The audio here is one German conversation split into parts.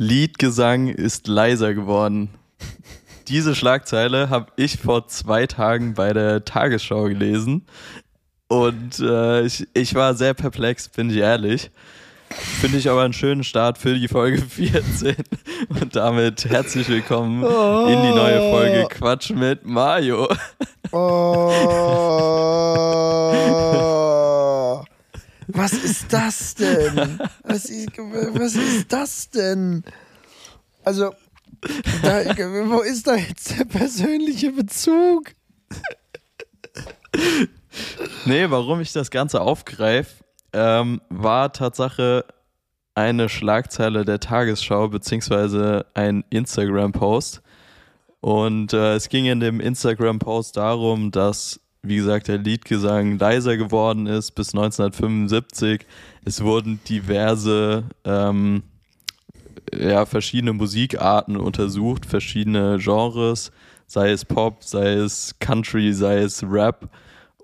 Liedgesang ist leiser geworden. Diese Schlagzeile habe ich vor zwei Tagen bei der Tagesschau gelesen. Und äh, ich, ich war sehr perplex, bin ich ehrlich. Finde ich aber einen schönen Start für die Folge 14. Und damit herzlich willkommen oh. in die neue Folge Quatsch mit Mario. Oh. Was ist das denn? Was ist, was ist das denn? Also, da, wo ist da jetzt der persönliche Bezug? Nee, warum ich das Ganze aufgreife, ähm, war Tatsache eine Schlagzeile der Tagesschau beziehungsweise ein Instagram-Post. Und äh, es ging in dem Instagram-Post darum, dass, wie gesagt, der Liedgesang leiser geworden ist bis 1975. Es wurden diverse, ähm, ja, verschiedene Musikarten untersucht, verschiedene Genres, sei es Pop, sei es Country, sei es Rap.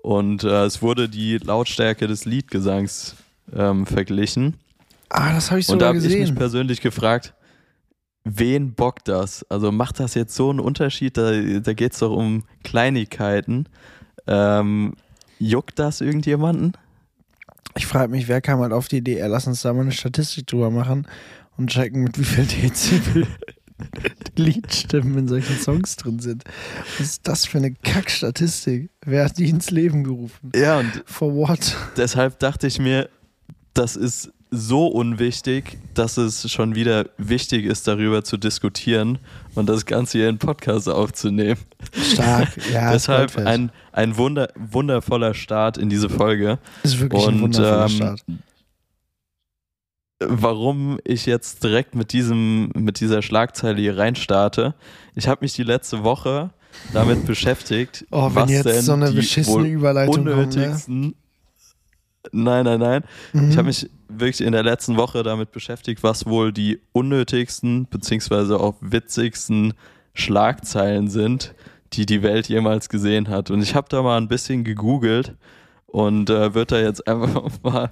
Und äh, es wurde die Lautstärke des Liedgesangs ähm, verglichen. Ah, das habe ich sogar gesehen. Und da habe ich mich persönlich gefragt, wen bockt das? Also macht das jetzt so einen Unterschied? Da, da geht es doch um Kleinigkeiten. Ähm, juckt das irgendjemanden? Ich frage mich, wer kam halt auf die Idee, lass uns da mal eine Statistik drüber machen und checken, mit wie viel Dezibel Liedstimmen in solchen Songs drin sind. Was ist das für eine Kackstatistik? Wer hat die ins Leben gerufen? Ja, und For what? Deshalb dachte ich mir, das ist so unwichtig, dass es schon wieder wichtig ist, darüber zu diskutieren und das Ganze hier in Podcast aufzunehmen. Stark, ja. Deshalb ein, ein wunder, wundervoller Start in diese Folge. Das ist wirklich und, ein wundervoller ähm, Start. Warum ich jetzt direkt mit diesem, mit dieser Schlagzeile hier reinstarte. Ich habe mich die letzte Woche damit beschäftigt, oh, was denn so eine beschissene Überleitung unnötigsten kommt, ne? Nein, nein, nein. Mhm. Ich habe mich wirklich in der letzten Woche damit beschäftigt, was wohl die unnötigsten beziehungsweise auch witzigsten Schlagzeilen sind, die die Welt jemals gesehen hat. Und ich habe da mal ein bisschen gegoogelt und äh, wird da jetzt einfach mal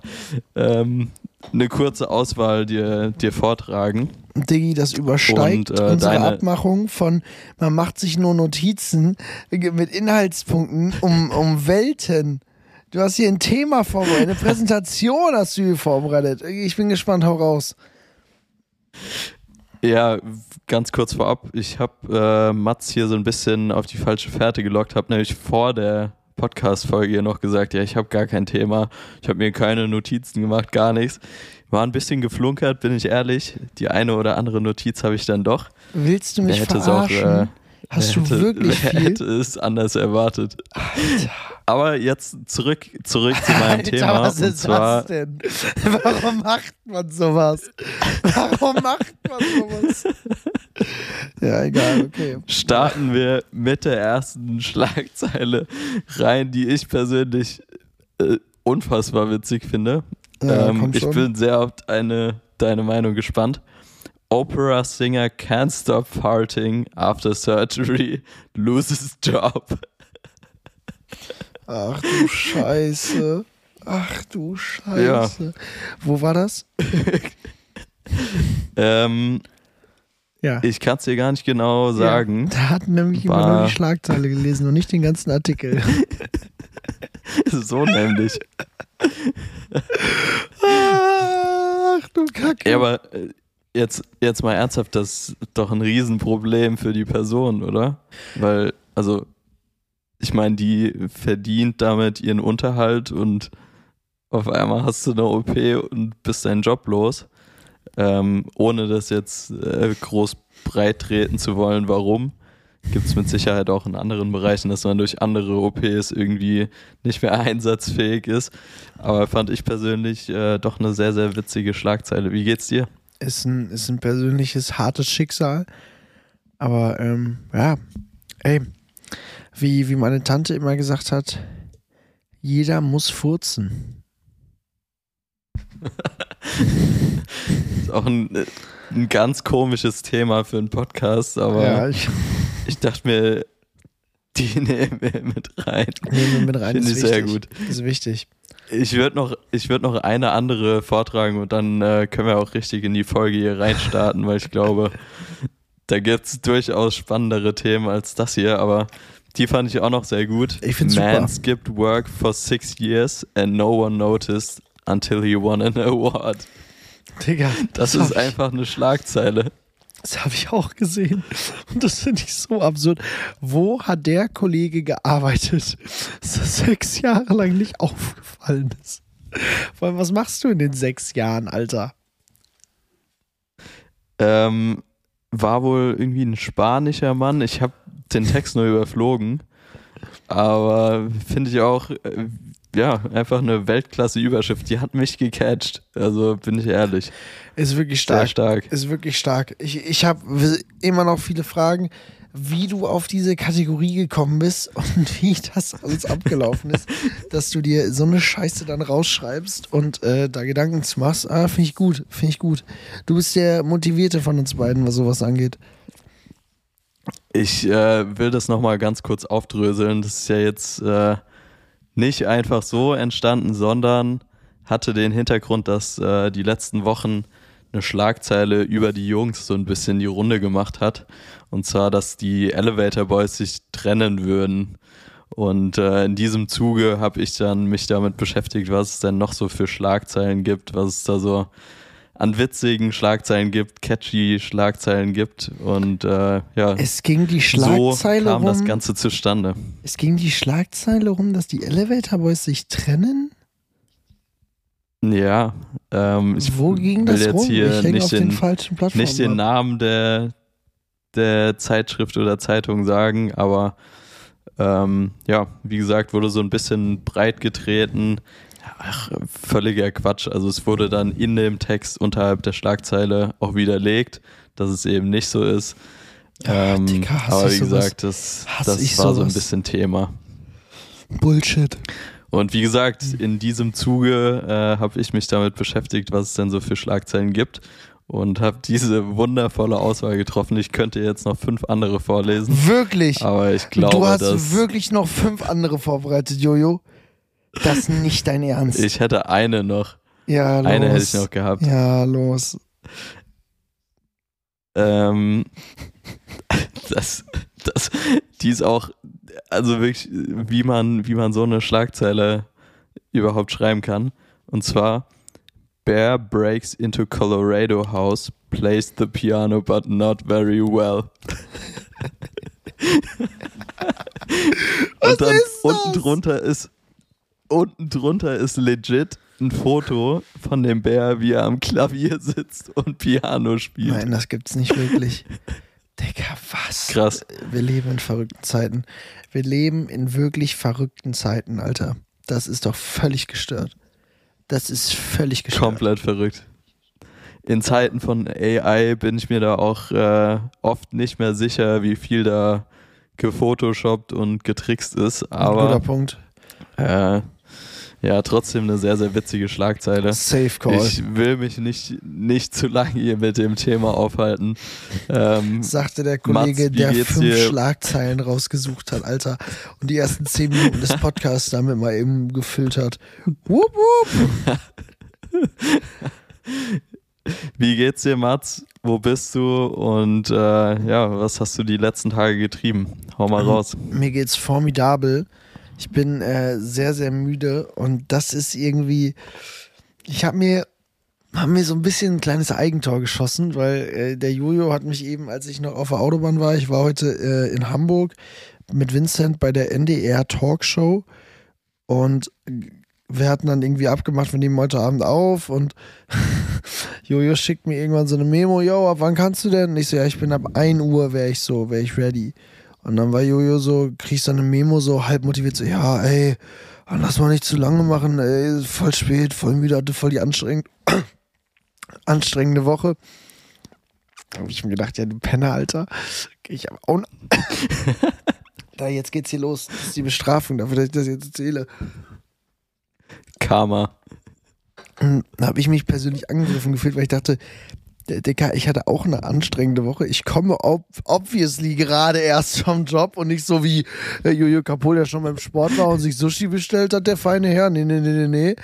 ähm, eine kurze Auswahl dir, dir vortragen. Diggi, das übersteigt und, äh, unsere Abmachung von, man macht sich nur Notizen mit Inhaltspunkten um, um Welten. Du hast hier ein Thema vorbereitet, eine Präsentation hast du hier vorbereitet. Ich bin gespannt, hau raus. Ja, ganz kurz vorab, ich habe äh, Mats hier so ein bisschen auf die falsche Fährte gelockt, habe nämlich vor der Podcast-Folge hier noch gesagt, ja, ich habe gar kein Thema, ich habe mir keine Notizen gemacht, gar nichts. War ein bisschen geflunkert, bin ich ehrlich. Die eine oder andere Notiz habe ich dann doch. Willst du mich verarschen? Auch, äh, Hast du hätte, wirklich wer viel? hätte es anders erwartet. Alter. Aber jetzt zurück, zurück zu meinem Alter, Thema. Was ist zwar, das denn? Warum macht man sowas? Warum macht man sowas? Ja, egal, okay. Starten wir mit der ersten Schlagzeile rein, die ich persönlich äh, unfassbar witzig finde. Ja, ähm, ich bin sehr auf eine, deine Meinung gespannt. Opera singer can't stop farting after surgery, loses job. Ach du Scheiße. Ach du Scheiße. Ja. Wo war das? ähm, ja. Ich kann es dir gar nicht genau sagen. Ja, da hat nämlich war... immer nur die Schlagzeile gelesen und nicht den ganzen Artikel. so nämlich. Ach du Kacke. Ja, aber äh, jetzt, jetzt mal ernsthaft, das ist doch ein Riesenproblem für die Person, oder? Weil, also, ich meine, die verdient damit ihren Unterhalt und auf einmal hast du eine OP und bist deinen Job los. Ähm, ohne das jetzt äh, groß breit treten zu wollen, warum. Gibt es mit Sicherheit auch in anderen Bereichen, dass man durch andere OPs irgendwie nicht mehr einsatzfähig ist. Aber fand ich persönlich äh, doch eine sehr, sehr witzige Schlagzeile. Wie geht's dir? ist ein, ist ein persönliches, hartes Schicksal. Aber ähm, ja, ey, wie, wie meine Tante immer gesagt hat, jeder muss furzen. ist auch ein, ein ganz komisches Thema für einen Podcast, aber ja, ich, ich dachte mir, die nehmen wir mit rein. Nehmen wir mit rein. Finde ich wichtig. sehr gut. Das ist wichtig. Ich würde noch, ich würd noch eine andere vortragen und dann äh, können wir auch richtig in die Folge hier reinstarten, weil ich glaube, da gibt es durchaus spannendere Themen als das hier, aber die fand ich auch noch sehr gut. Ich find's Man super. skipped work for six years and no one noticed until he won an award. Digga, Das, hab ist einfach eine Schlagzeile. Das habe ich auch gesehen. Und das finde ich so absurd. Wo hat der Kollege gearbeitet, dass das sechs Jahre lang nicht aufgefallen ist? Vor allem, was machst du in den sechs Jahren, Alter? Ähm, war wohl irgendwie ein spanischer Mann. Ich habe den Text nur überflogen. Aber finde ich auch, äh, ja, einfach eine Weltklasse-Überschrift. Die hat mich gecatcht. Also bin ich ehrlich. Ist wirklich Sehr stark. stark. Ist wirklich stark. Ich, ich habe immer noch viele Fragen, wie du auf diese Kategorie gekommen bist und wie das alles abgelaufen ist, dass du dir so eine Scheiße dann rausschreibst und äh, da Gedanken zu machst. Ah, finde ich gut, finde ich gut. Du bist der Motivierte von uns beiden, was sowas angeht. Ich äh, will das nochmal ganz kurz aufdröseln. Das ist ja jetzt äh, nicht einfach so entstanden, sondern hatte den Hintergrund, dass äh, die letzten Wochen eine Schlagzeile über die Jungs so ein bisschen die Runde gemacht hat. Und zwar, dass die Elevator Boys sich trennen würden. Und äh, in diesem Zuge habe ich dann mich damit beschäftigt, was es denn noch so für Schlagzeilen gibt, was es da so an witzigen Schlagzeilen gibt, catchy Schlagzeilen gibt. Und äh, ja, Es ging die so Schlagzeile kam rum. das Ganze zustande. Es ging die Schlagzeile rum, dass die Elevator Boys sich trennen. Ja, ähm, ich Wo ging will das jetzt rum? hier nicht den den, nicht den. Namen der, der Zeitschrift oder Zeitung sagen, aber ähm, ja, wie gesagt, wurde so ein bisschen breit getreten. Ach, völliger Quatsch. Also es wurde dann in dem Text unterhalb der Schlagzeile auch widerlegt, dass es eben nicht so ist. Ja, Ähm, Digga, aber wie gesagt, das, das war so ein bisschen Thema. Bullshit. Und wie gesagt, in diesem Zuge äh, habe ich mich damit beschäftigt, was es denn so für Schlagzeilen gibt und habe diese wundervolle Auswahl getroffen. Ich könnte jetzt noch fünf andere vorlesen, Wirklich. aber ich glaube, du hast wirklich noch fünf andere vorbereitet, Jojo. Das ist nicht dein Ernst. ich hätte eine noch. ja, los. Eine hätte ich noch gehabt. Ja, los. Ähm, das, das, die ist auch, also wirklich, wie man, wie man so eine Schlagzeile überhaupt schreiben kann. Und zwar, Bear breaks into Colorado house, plays the piano but not very well. Was Und dann unten drunter ist, unten drunter ist legit ein Foto von dem Bär, wie er am Klavier sitzt und Piano spielt. Nein, das gibt's nicht wirklich. Digga, was? Krass. Wir leben in verrückten Zeiten. Wir leben in wirklich verrückten Zeiten, Alter. Das ist doch völlig gestört. Das ist völlig gestört. Komplett verrückt. In Zeiten von AI bin ich mir da auch äh, oft nicht mehr sicher, wie viel da gefotoshoppt und getrickst ist. Guter Aber Punkt. äh, ja, trotzdem eine sehr, sehr witzige Schlagzeile. Safe Call. Ich will mich nicht, nicht zu lange hier mit dem Thema aufhalten. Ähm, sagte der Kollege, Mats, der fünf dir? Schlagzeilen rausgesucht hat, Alter. Und die ersten zehn Minuten des Podcasts damit mal eben gefüllt hat. Wupp, wupp. wie geht's dir, Mats? Wo bist du? Und äh, ja, was hast du die letzten Tage getrieben? Hau mal raus. Mir geht's formidabel. Ich bin äh, sehr, sehr müde und das ist irgendwie. Ich habe mir, hab mir so ein bisschen ein kleines Eigentor geschossen, weil äh, der Jojo hat mich eben, als ich noch auf der Autobahn war, ich war heute äh, in Hamburg mit Vincent bei der NDR Talkshow und wir hatten dann irgendwie abgemacht, wir nehmen heute Abend auf und Jojo schickt mir irgendwann so eine Memo, yo, ab wann kannst du denn? Und ich so, ja, ich bin ab 1 Uhr, wäre ich so, wäre ich ready. Und dann war Jojo so, kriegst dann eine Memo so halb motiviert, so, ja, ey, lass mal nicht zu lange machen, ey, voll spät, voll müde, hatte voll die anstrengend, anstrengende Woche. Da habe ich mir gedacht, ja, du Penner, Alter. Ich hab auch. da, jetzt geht's hier los. Das ist die Bestrafung dafür, dass ich das jetzt erzähle. Karma. Da habe ich mich persönlich angegriffen gefühlt, weil ich dachte, Dicker, ich hatte auch eine anstrengende Woche. Ich komme ob, obviously gerade erst vom Job und nicht so wie äh, Jojo Kapol, der schon beim Sport war und sich Sushi bestellt hat, der feine Herr. Nee, nee, nee, nee, nee.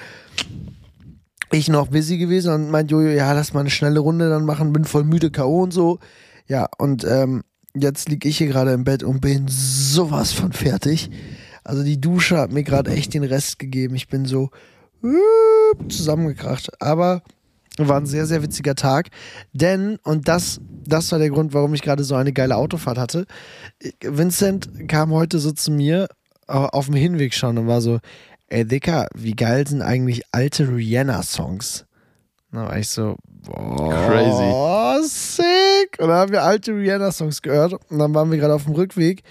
Ich noch busy gewesen und meint Jojo, ja, lass mal eine schnelle Runde dann machen, bin voll müde, K.O. und so. Ja, und ähm, jetzt liege ich hier gerade im Bett und bin sowas von fertig. Also die Dusche hat mir gerade echt den Rest gegeben. Ich bin so äh, zusammengekracht. Aber war ein sehr, sehr witziger Tag. Denn, und das, das war der Grund, warum ich gerade so eine geile Autofahrt hatte. Vincent kam heute so zu mir auf dem Hinweg schon und war so, ey Dicker, wie geil sind eigentlich alte Rihanna-Songs? Da war ich so, boah, Crazy. sick. Und dann haben wir alte Rihanna-Songs gehört und dann waren wir gerade auf dem Rückweg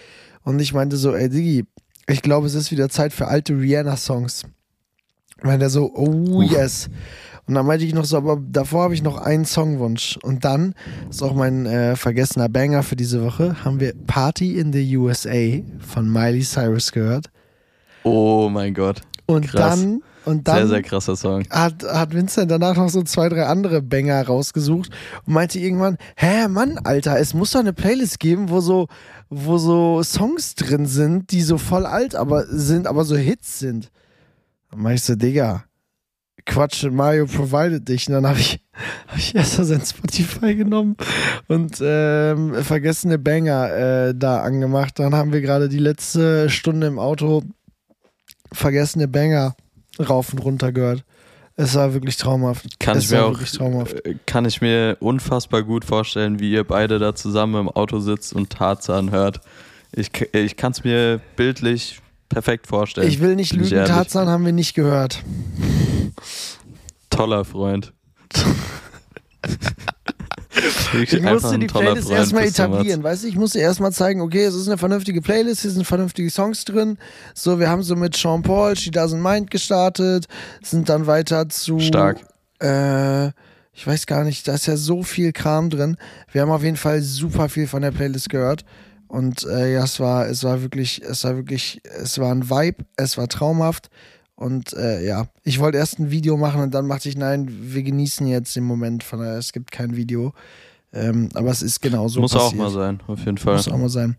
und ich meinte so, ey Diggi, ich glaube, es ist wieder Zeit für alte Rihanna-Songs. Meinte er so, oh yes. Und dann meinte ich noch so, aber davor habe ich noch einen Songwunsch. Und dann ist auch mein äh, vergessener Banger für diese Woche, haben wir Party in the USA von Miley Cyrus gehört. Oh mein Gott. Und Krass. dann und dann Sehr, sehr krasser Song. hat, hat Vincent danach noch so zwei, drei andere Banger rausgesucht und meinte irgendwann, hä, Mann, Alter, es muss doch eine Playlist geben, wo so, wo so Songs drin sind, die so voll alt aber sind, aber so Hits sind. Dann meinte ich so, Digga, Quatsch, Mario provided dich. Und dann habe ich, hab ich erst mal sein Spotify genommen und ähm, vergessene Banger äh, da angemacht. Dann haben wir gerade die letzte Stunde im Auto vergessene Banger rauf und runter gehört. Es war wirklich traumhaft. Kann es ich, mir auch, äh, kann ich mir unfassbar gut vorstellen, wie ihr beide da zusammen im Auto sitzt und Tarzan hört. Ich, ich kann es mir bildlich perfekt vorstellen. Ich will nicht lügen. Tarzan haben wir nicht gehört. Toller Freund. Ich musste die Playlist Freund erstmal etablieren, weißt du? Ich musste erstmal zeigen, okay, es ist eine vernünftige Playlist, hier sind vernünftige Songs drin. So, wir haben so mit Sean Paul, She Doesn't Mind gestartet, sind dann weiter zu. Stark. Äh, ich weiß gar nicht, da ist ja so viel Kram drin. Wir haben auf jeden Fall super viel von der Playlist gehört. Und äh, ja, es war, es war wirklich, es war wirklich, es war ein Vibe, es war traumhaft. Und äh, ja, ich wollte erst ein Video machen und dann machte ich, nein, wir genießen jetzt den Moment, von daher, es gibt kein Video. Ähm, aber es ist genau so Muss passiert. auch mal sein, auf jeden Fall. Muss auch mal sein.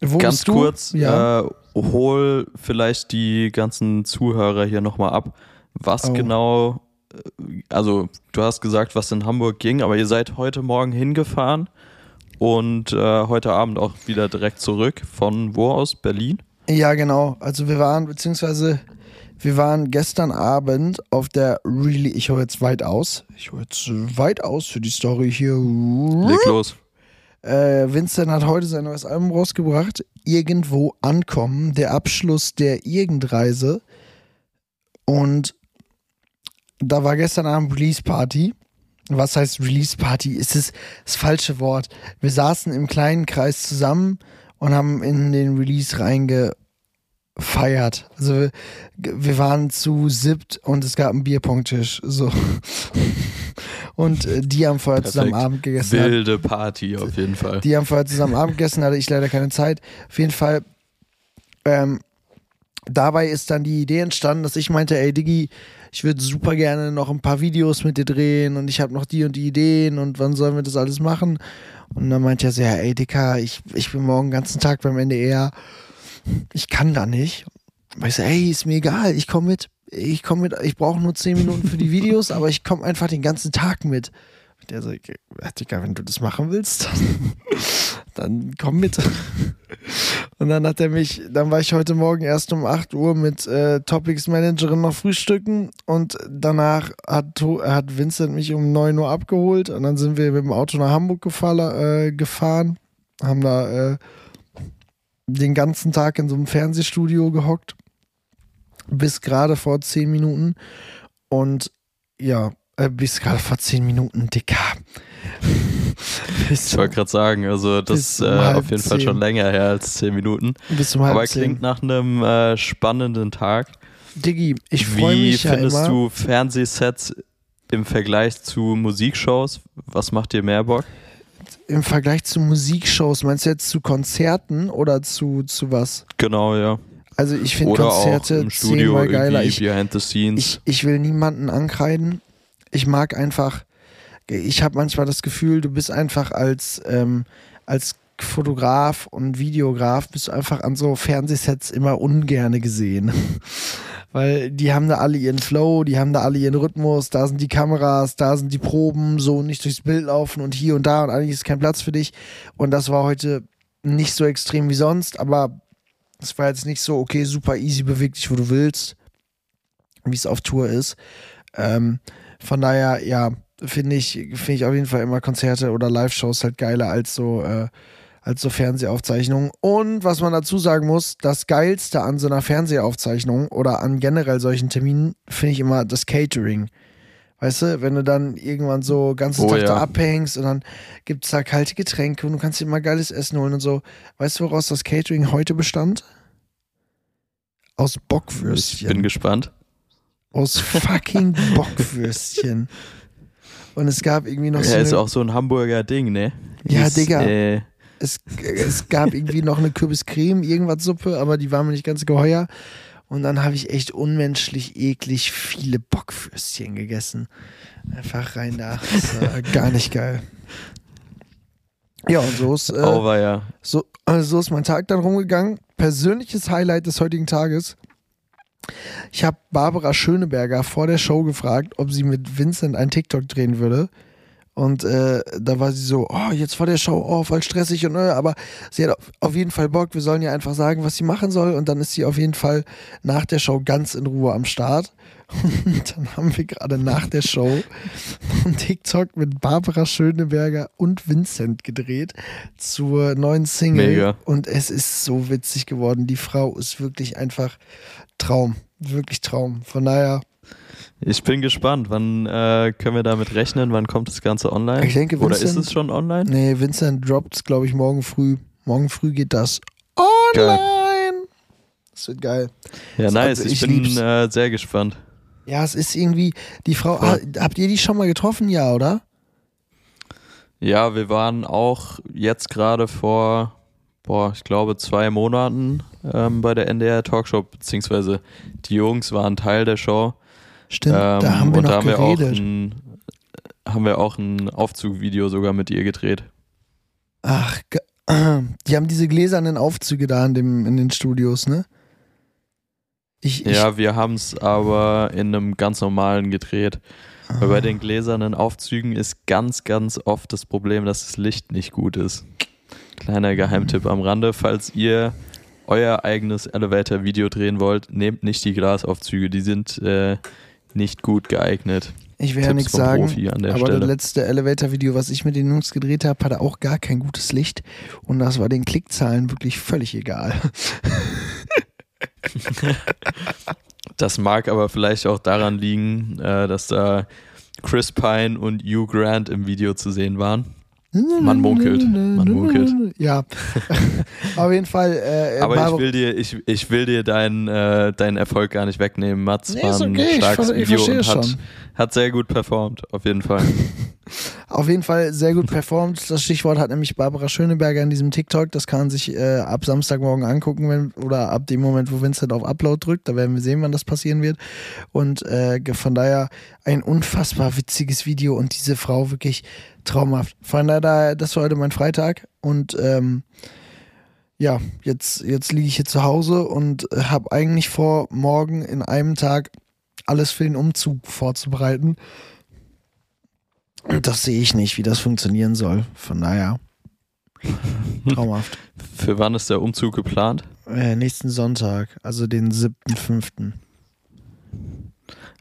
Wo Ganz kurz, Ja. äh, hol vielleicht die ganzen Zuhörer hier nochmal ab. Was Oh. genau, äh, also du hast gesagt, was in Hamburg ging, aber ihr seid heute Morgen hingefahren und äh, heute Abend auch wieder direkt zurück. Von wo aus? Berlin? Ja, genau. Also wir waren, beziehungsweise wir waren gestern Abend auf der Really, ich hole jetzt weit aus. Ich hole jetzt weit aus für die Story hier. Leg los. Äh, Vincent hat heute sein neues Album rausgebracht. Irgendwo ankommen, der Abschluss der Irgendreise. Und da war gestern Abend Release Party. Was heißt Release Party? Ist es das falsche Wort. Wir saßen im kleinen Kreis zusammen und haben in den Release reingefeiert. Also wir, waren zu siebt und es gab einen Bierpongtisch. So. Und äh, die haben vorher zusammen. Abend gegessen. Wilde Party auf jeden Fall. Die haben vorher zusammen Abend gegessen, hatte ich leider keine Zeit. Auf jeden Fall, ähm, dabei ist dann die Idee entstanden, dass ich meinte, ey Diggi, ich würde super gerne noch ein paar Videos mit dir drehen und ich habe noch die und die Ideen und wann sollen wir das alles machen? Und dann meinte er so, ja, ey Dicker, ich, ich bin morgen den ganzen Tag beim NDR, ich kann da nicht. Und ich so, ey, ist mir egal, ich komme mit. Ich komme mit, ich brauche nur 10 Minuten für die Videos, aber ich komme einfach den ganzen Tag mit. Und Der so, Digga, wenn du das machen willst, dann, dann komm mit. Und dann hat er mich, dann war ich heute Morgen erst um 8 Uhr mit äh, Topics Managerin noch frühstücken und danach hat, hat Vincent mich um 9 Uhr abgeholt und dann sind wir mit dem Auto nach Hamburg gefahren, äh, gefahren haben da äh, den ganzen Tag in so einem Fernsehstudio gehockt, bis gerade vor 10 Minuten und ja, äh, bis gerade vor 10 Minuten, Dicker. Ich wollte gerade sagen, also das um äh, auf jeden Fall zehn. schon länger her als 10 Minuten. bis um halb Aber zehn. klingt nach einem äh, spannenden Tag. Diggi, ich freue Wie mich ja findest immer. du Fernsehsets im Vergleich zu Musikshows? Was macht dir mehr Bock? Im Vergleich zu Musikshows, meinst du jetzt zu Konzerten oder zu, zu was? Genau, ja. Also ich finde Konzerte auch im Studio zehnmal geiler. Ich, behind the scenes. ich, ich will niemanden ankreiden. ich mag einfach, ich habe manchmal das Gefühl, du bist einfach als, ähm, als Fotograf und Videograf bist du einfach an so Fernsehsets immer ungerne gesehen. Weil die haben da alle ihren Flow, die haben da alle ihren Rhythmus, da sind die Kameras, da sind die Proben, so nicht durchs Bild laufen und hier und da und eigentlich ist kein Platz für dich. Und das war heute nicht so extrem wie sonst, aber es war jetzt nicht so, okay, super easy, beweg dich, wo du willst, wie es auf Tour ist. Ähm, von daher, ja, finde ich, finde ich auf jeden Fall immer Konzerte oder Live-Shows halt geiler als so, äh, als so Fernsehaufzeichnungen. Und was man dazu sagen muss, das Geilste an so einer Fernsehaufzeichnung oder an generell solchen Terminen finde ich immer das Catering. Weißt du, wenn du dann irgendwann so ganzen Oh, Tag ja. da abhängst und dann gibt es da kalte Getränke und du kannst dir immer geiles Essen holen und so. Weißt du, woraus das Catering heute bestand? Aus Ich Bockwürstchen. bin gespannt. Aus fucking Bockwürstchen. Und es gab irgendwie noch so Ja, ist auch so ein Hamburger Ding, ne? Ja, Digga. Äh, es, es gab irgendwie noch eine Kürbiscreme, irgendwas Suppe, aber die war mir nicht ganz geheuer. Und dann habe ich echt unmenschlich eklig viele Bockwürstchen gegessen. Einfach rein da. Das war gar nicht geil. Ja, und so ist, äh, oh, ja. so, äh, so ist mein Tag dann rumgegangen. Persönliches Highlight des heutigen Tages. Ich habe Barbara Schöneberger vor der Show gefragt, ob sie mit Vincent ein TikTok drehen würde. Und äh, da war sie so, oh, jetzt vor der Show, oh, voll stressig und äh, aber sie hat auf- auf jeden Fall Bock, wir sollen ihr einfach sagen, was sie machen soll. Und dann ist sie auf jeden Fall nach der Show ganz in Ruhe am Start. Und dann haben wir gerade nach der Show einen TikTok mit Barbara Schöneberger und Vincent gedreht zur neuen Single. Mega. Und es ist so witzig geworden. Die Frau ist wirklich einfach Traum. Wirklich Traum. Von daher, Ich bin gespannt. Wann äh, können wir damit rechnen? Wann kommt das Ganze online? Ich denke, Oder ist Vincent- es schon online? nee, Vincent droppt es, glaube ich, morgen früh. Morgen früh geht das Geil. online. Das wird geil. Ja, nice. Also, ich, ich bin äh, sehr gespannt. Ja, es ist irgendwie, die Frau, ah, habt ihr die schon mal getroffen? Ja, oder? Ja, wir waren auch jetzt gerade vor, boah, ich glaube zwei Monaten ähm, bei der NDR Talkshow, beziehungsweise die Jungs waren Teil der Show. Stimmt, Ähm, da haben wir und noch da haben wir, auch geredet. ein, haben wir auch ein Aufzugvideo sogar mit ihr gedreht. Ach, die haben diese gläsernen Aufzüge da in, dem, in den Studios, ne? Ich, ich, Ja, wir haben es aber in einem ganz normalen gedreht. Weil bei den gläsernen Aufzügen ist ganz, ganz oft das Problem, dass das Licht nicht gut ist. Kleiner Geheimtipp am Rande, falls ihr euer eigenes Elevator-Video drehen wollt, nehmt nicht die Glasaufzüge, die sind äh, nicht gut geeignet. ich werde Tipps nichts sagen. Aber das Stelle. letzte Elevator-Video, was ich mit den Jungs gedreht habe, hatte auch gar kein gutes Licht. Und das war den Klickzahlen wirklich völlig egal. Das mag aber vielleicht auch daran liegen, äh, dass da Chris Pine und Hugh Grant im Video zu sehen waren. Man munkelt, man munkelt. Ja, auf jeden Fall. Äh, Aber ich will dir, ich, ich will dir deinen, äh, deinen Erfolg gar nicht wegnehmen. Mats Nee, war ein okay, starkes ich Video und hat, schon. Hat sehr gut performt, auf jeden Fall. Auf jeden Fall sehr gut performt. Das Stichwort hat nämlich Barbara Schöneberger in diesem TikTok. Das kann man sich äh, ab Samstagmorgen angucken, wenn, oder ab dem Moment, wo Vincent auf Upload drückt. Da werden wir sehen, wann das passieren wird. Und äh, von daher ein unfassbar witziges Video und diese Frau wirklich traumhaft. Von daher, das war heute mein Freitag und ähm, ja, jetzt, jetzt liege ich hier zu Hause und habe eigentlich vor, morgen in einem Tag alles für den Umzug vorzubereiten. Und das sehe ich nicht, wie das funktionieren soll. Von daher, traumhaft. Für wann ist der Umzug geplant? Äh, nächsten Sonntag, also den 7.5.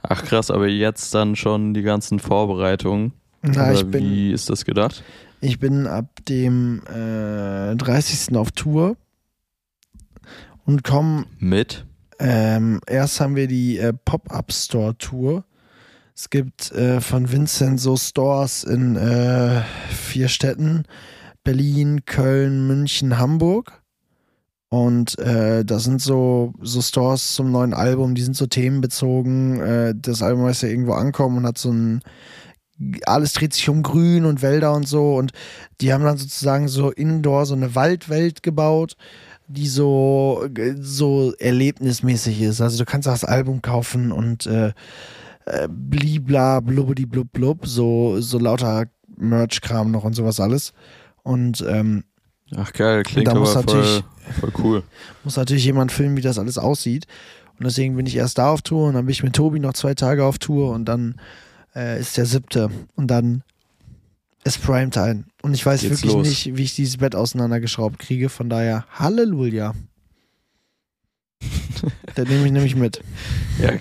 Ach krass, aber jetzt dann schon die ganzen Vorbereitungen. Na, Oder ich bin, wie ist das gedacht? ich bin ab dem äh, 30. auf Tour und komme Mit? Ähm, erst haben wir die äh, Pop-Up-Store-Tour. Es gibt äh, von Vincent so Stores in äh, vier Städten: Berlin, Köln, München, Hamburg. Und äh, das sind so, so Stores zum neuen Album, die sind so themenbezogen. Äh, das Album heißt ja irgendwo ankommen und hat so ein alles dreht sich um Grün und Wälder und so. Und die haben dann sozusagen so indoor so eine Waldwelt gebaut, die so, so erlebnismäßig ist. Also du kannst auch das Album kaufen und äh, äh, blibla, blubbidi blub blub, so, so lauter Merch-Kram noch und sowas alles. Und ähm, Ach geil, klingt Da aber muss voll, natürlich- voll cool. muss natürlich jemand filmen, wie das alles aussieht. Und deswegen bin ich erst da auf Tour und dann bin ich mit Tobi noch zwei Tage auf Tour und dann äh, ist der siebte und dann ist Primetime. Und ich weiß Geht's wirklich los. nicht, wie ich dieses Bett auseinandergeschraubt kriege. Von daher, Halleluja. da nehme ich nämlich mit. Ja,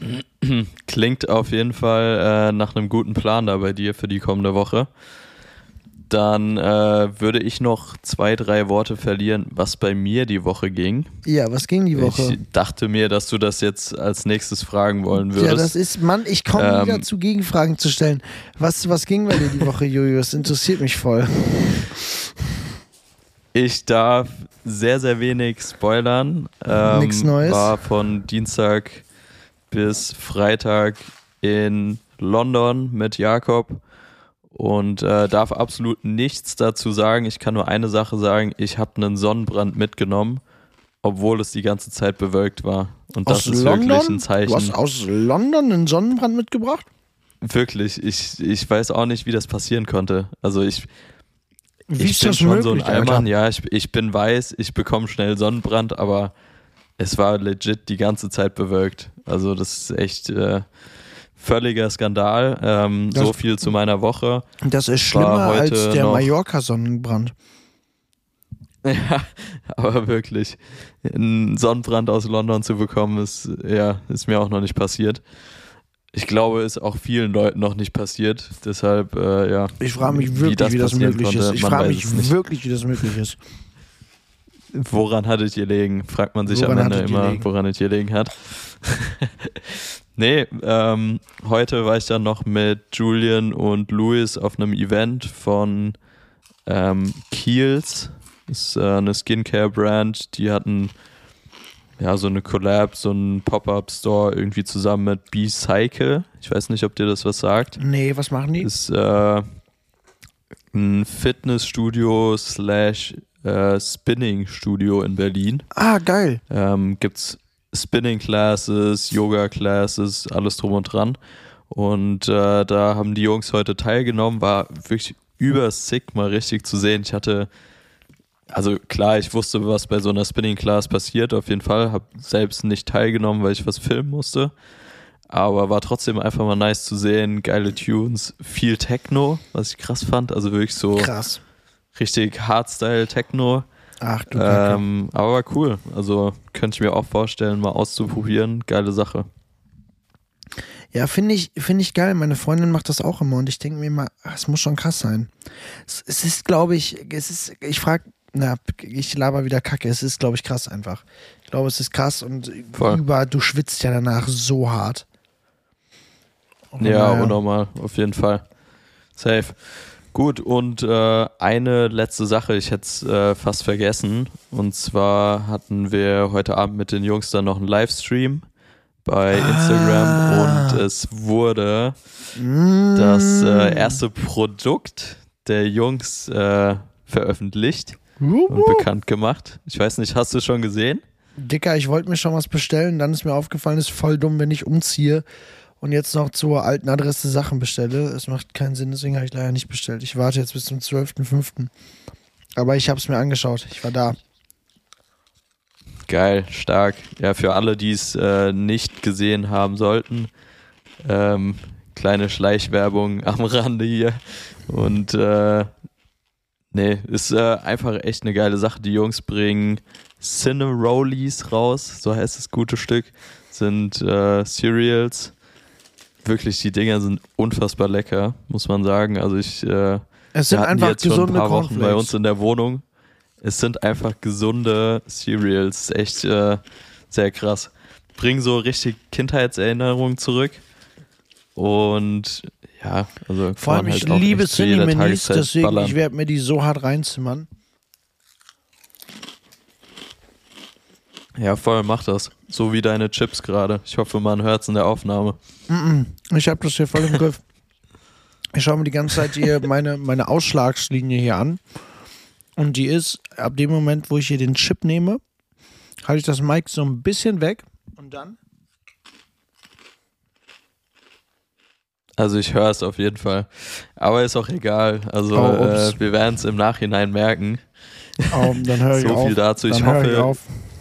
klingt auf jeden Fall äh, nach einem guten Plan da bei dir für die kommende Woche. Dann äh, würde ich noch zwei, drei Worte verlieren, was bei mir die Woche ging. Ja, was ging die Woche? Ich dachte mir, dass du das jetzt als nächstes fragen wollen würdest. Ja, das ist, Mann, ich komme Ähm, nie dazu, Gegenfragen zu stellen. Was, was ging bei dir die Woche, Jojo? Das interessiert mich voll. Ich darf sehr, sehr wenig spoilern. Ähm, Nix Neues. War von Dienstag bis Freitag in London mit Jakob und äh, darf absolut nichts dazu sagen. Ich kann nur eine Sache sagen: Ich habe einen Sonnenbrand mitgenommen, obwohl es die ganze Zeit bewölkt war. Und das ist wirklich ein Zeichen. Du hast aus London einen Sonnenbrand mitgebracht? Wirklich, ich, ich weiß auch nicht, wie das passieren konnte. Also ich, Wie ich bin das schon möglich, so ein? Allmann, ja, ich, ich bin weiß, ich bekomme schnell Sonnenbrand, aber es war legit die ganze Zeit bewölkt. Also das ist echt äh, völliger Skandal. Ähm, Das- so viel zu meiner Woche. Das ist schlimmer als der Mallorca-Sonnenbrand. Ja, aber wirklich, einen Sonnenbrand aus London zu bekommen, ist, ja, ist mir auch noch nicht passiert. Ich glaube, ist auch vielen Leuten noch nicht passiert. Deshalb, äh, ja. Ich frage mich wirklich, wie das, passieren möglich konnte, ist. Ich frage mich es wirklich, wie das möglich ist. Woran hattet ihr liegen? Fragt man sich Woran am Ende immer, woran es ihr liegen hat. nee, ähm, heute war ich dann noch mit Julian und Louis auf einem Event von ähm, Kiehl's. Das ist äh, eine Skincare-Brand. Die hatten ja so eine Collab, so einen Pop-Up-Store irgendwie zusammen mit B-Cycle. Ich weiß nicht, ob dir das was sagt. Nee, was machen die? Ist äh, ein Fitnessstudio slash äh, Spinning-Studio in Berlin. Ah, geil. Ähm, gibt's Spinning Classes, Yoga Classes, alles drum und dran. Und äh, da haben die Jungs heute teilgenommen, war wirklich übersick mal richtig zu sehen. Ich hatte, also klar, ich wusste, was bei so einer Spinning Class passiert, auf jeden Fall. Habe selbst nicht teilgenommen, weil ich was filmen musste. Aber war trotzdem einfach mal nice zu sehen. Geile Tunes, viel Techno, was ich krass fand. Also wirklich so Krass. richtig Hardstyle-Techno. Ach du. Ähm, aber war cool. Also könnte ich mir auch vorstellen, mal auszuprobieren. Geile Sache. Ja, finde ich, finde ich geil. Meine Freundin macht das auch immer und ich denke mir immer, ach, es muss schon krass sein. Es, es ist, glaube ich, es ist, ich frage, na, ich laber wieder Kacke. Es ist, glaube ich, krass einfach. Ich glaube, es ist krass und Voll. über, du schwitzt ja danach so hart. Und Ja, naja. unnormal, auf jeden Fall. Safe. Gut, und äh, eine letzte Sache, ich hätte es äh, fast vergessen. Und zwar hatten wir heute Abend mit den Jungs dann noch einen Livestream bei Ah. Instagram und es wurde Mm. das äh, erste Produkt der Jungs äh, veröffentlicht Wuhu. und bekannt gemacht. Ich weiß nicht, hast du schon gesehen? Dicker, ich wollte mir schon was bestellen, dann ist mir aufgefallen, ist voll dumm, wenn ich umziehe und jetzt noch zur alten Adresse Sachen bestelle. Es macht keinen Sinn, deswegen habe ich leider nicht bestellt. Ich warte jetzt bis zum 12.05. Aber ich habe es mir angeschaut. Ich war da. Geil, stark. Ja, für alle, die es äh, nicht gesehen haben sollten, ähm, kleine Schleichwerbung am Rande hier. Und äh, nee, ist äh, einfach echt eine geile Sache. Die Jungs bringen Cinnamollies raus, so heißt das gute Stück. Sind äh, Cereals. Wirklich, die Dinger sind unfassbar lecker, muss man sagen. Also ich äh, Es sind einfach jetzt schon ein gesunde paar Wochen bei uns in der Wohnung. Es sind einfach gesunde Cereals. Echt äh, sehr krass. Bringen so richtig Kindheitserinnerungen zurück. Und ja, also Vor allem, man ich halt liebe Tageszeit deswegen ballern. ich werde mir die so hart reinzimmern. Ja, voll, mach das. So wie deine Chips gerade. Ich hoffe, man hört es in der Aufnahme. Ich habe das hier voll im Griff. Ich schaue mir die ganze Zeit hier meine, meine Ausschlagslinie hier an. Und die ist, ab dem Moment, wo ich hier den Chip nehme, halte ich das Mic so ein bisschen weg und dann Also ich höre es auf jeden Fall. Aber ist auch egal. Also Oh, äh, wir werden es im Nachhinein merken. Oh, dann höre ich So auf. viel dazu. Ich Dann hör hoffe, auf.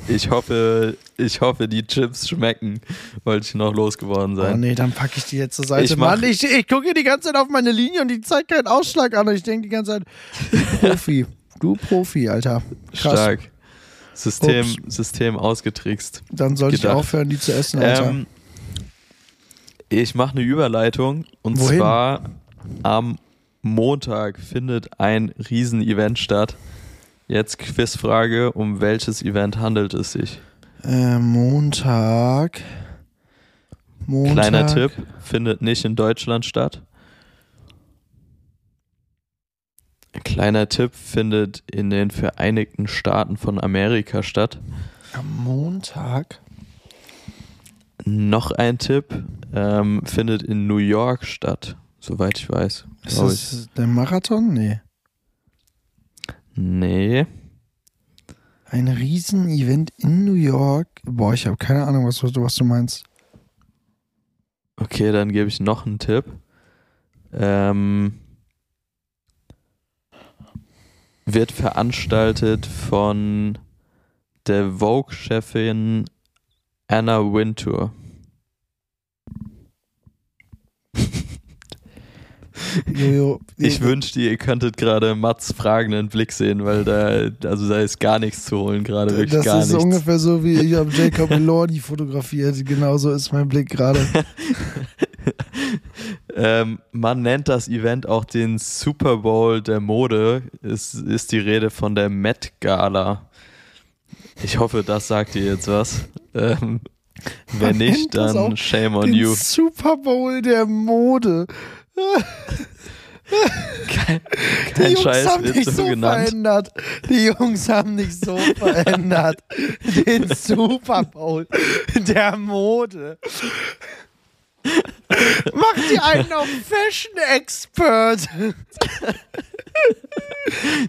Ich hoffe, ich hoffe, die Chips schmecken, wollte ich noch losgeworden Oh sein. nee, dann packe ich die jetzt zur Seite. Ich mach- Mann, ich, ich gucke die ganze Zeit auf meine Linie und die zeigt keinen Ausschlag an. Und ich denke die ganze Zeit, du Profi. Du Profi, Alter. Krass. Stark. System, Ups. System ausgetrickst. Dann sollte ich gedacht. aufhören, die zu essen, Alter. Ähm, ich mache eine Überleitung und Wohin? zwar am Montag findet ein Riesenevent statt. Jetzt Quizfrage, um welches Event handelt es sich? Äh, Montag. Montag. Kleiner Tipp, findet nicht in Deutschland statt. Kleiner Tipp, findet in den Vereinigten Staaten von Amerika statt. Am Montag. Noch ein Tipp, ähm, findet in New York statt, soweit ich weiß. Ist glaub ich. das der Marathon? Nee. Nee. Ein Riesen-Event in New York. Boah, ich habe keine Ahnung, was, du- was du meinst. Okay, dann gebe ich noch einen Tipp. Ähm, wird veranstaltet von der Vogue-Chefin Anna Wintour. Jojo, Ich wünschte, ihr könntet gerade Mats fragenden Blick sehen, weil da, also da ist gar nichts zu holen, gerade wirklich das gar ist nichts. ungefähr so, wie ich habe Jacob Elordi fotografiert. Genauso ist mein Blick gerade. Ähm, man nennt das Event auch den Super Bowl der Mode. Es ist die Rede von der Met Gala. Ich hoffe, das sagt ihr jetzt was. Ähm, wenn nicht, das dann shame on Den you. Super Bowl der Mode. Kein, Die kein Jungs Scheiß haben dich so, genannt. verändert. Die Jungs haben dich so verändert. Den Super Bowl der Mode. Mach die einen auf Fashion Expert.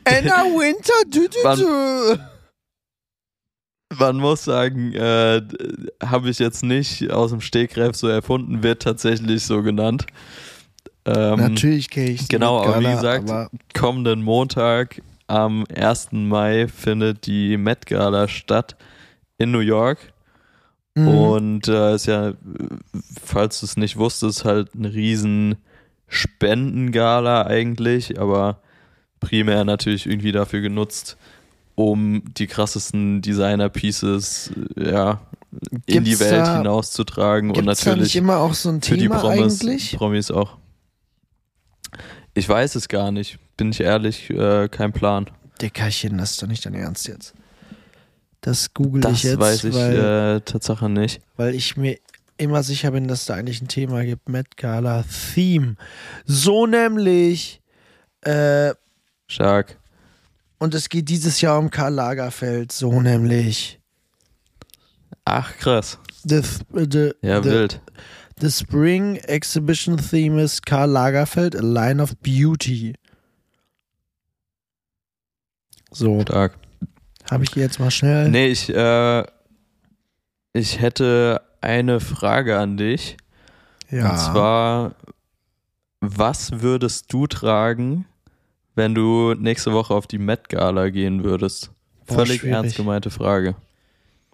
Anna Winter, du, Wann- du. Man muss sagen, äh, habe ich jetzt nicht aus dem Stegreif so erfunden, wird tatsächlich so genannt. Ähm, Natürlich kenne ich genau, aber wie gesagt, aber kommenden Montag am 1. Mai findet die Met Gala statt in New York. Mhm. Und äh, ist ja, falls du es nicht wusstest, halt eine riesen Spendengala eigentlich, aber primär natürlich irgendwie dafür genutzt, um die krassesten Designer-Pieces äh, ja, in die Welt da- hinauszutragen und Gibt's da nicht natürlich immer auch so ein für die Thema Promis, eigentlich? Promis auch. Ich weiß es gar nicht, bin ich ehrlich, äh, kein Plan. Dickerchen, das ist doch nicht dein Ernst jetzt. Das google Das ich jetzt, weiß ich weil, äh, Tatsache nicht. weil ich mir immer sicher bin, dass da eigentlich ein Thema gibt. Met Gala Theme. So nämlich. Äh, Stark. und es geht dieses Jahr um Karl Lagerfeld. So nämlich. Ach, krass. The, the, Ja, the, wild. The Spring Exhibition Theme is Karl Lagerfeld, a line of beauty. So, Stark. habe ich jetzt mal schnell. Nee, ich, äh, ich hätte eine Frage an dich. ja. Und zwar, was würdest du tragen, wenn du nächste Woche auf die Met Gala gehen würdest? Boah, Völlig schwierig. ernst gemeinte Frage.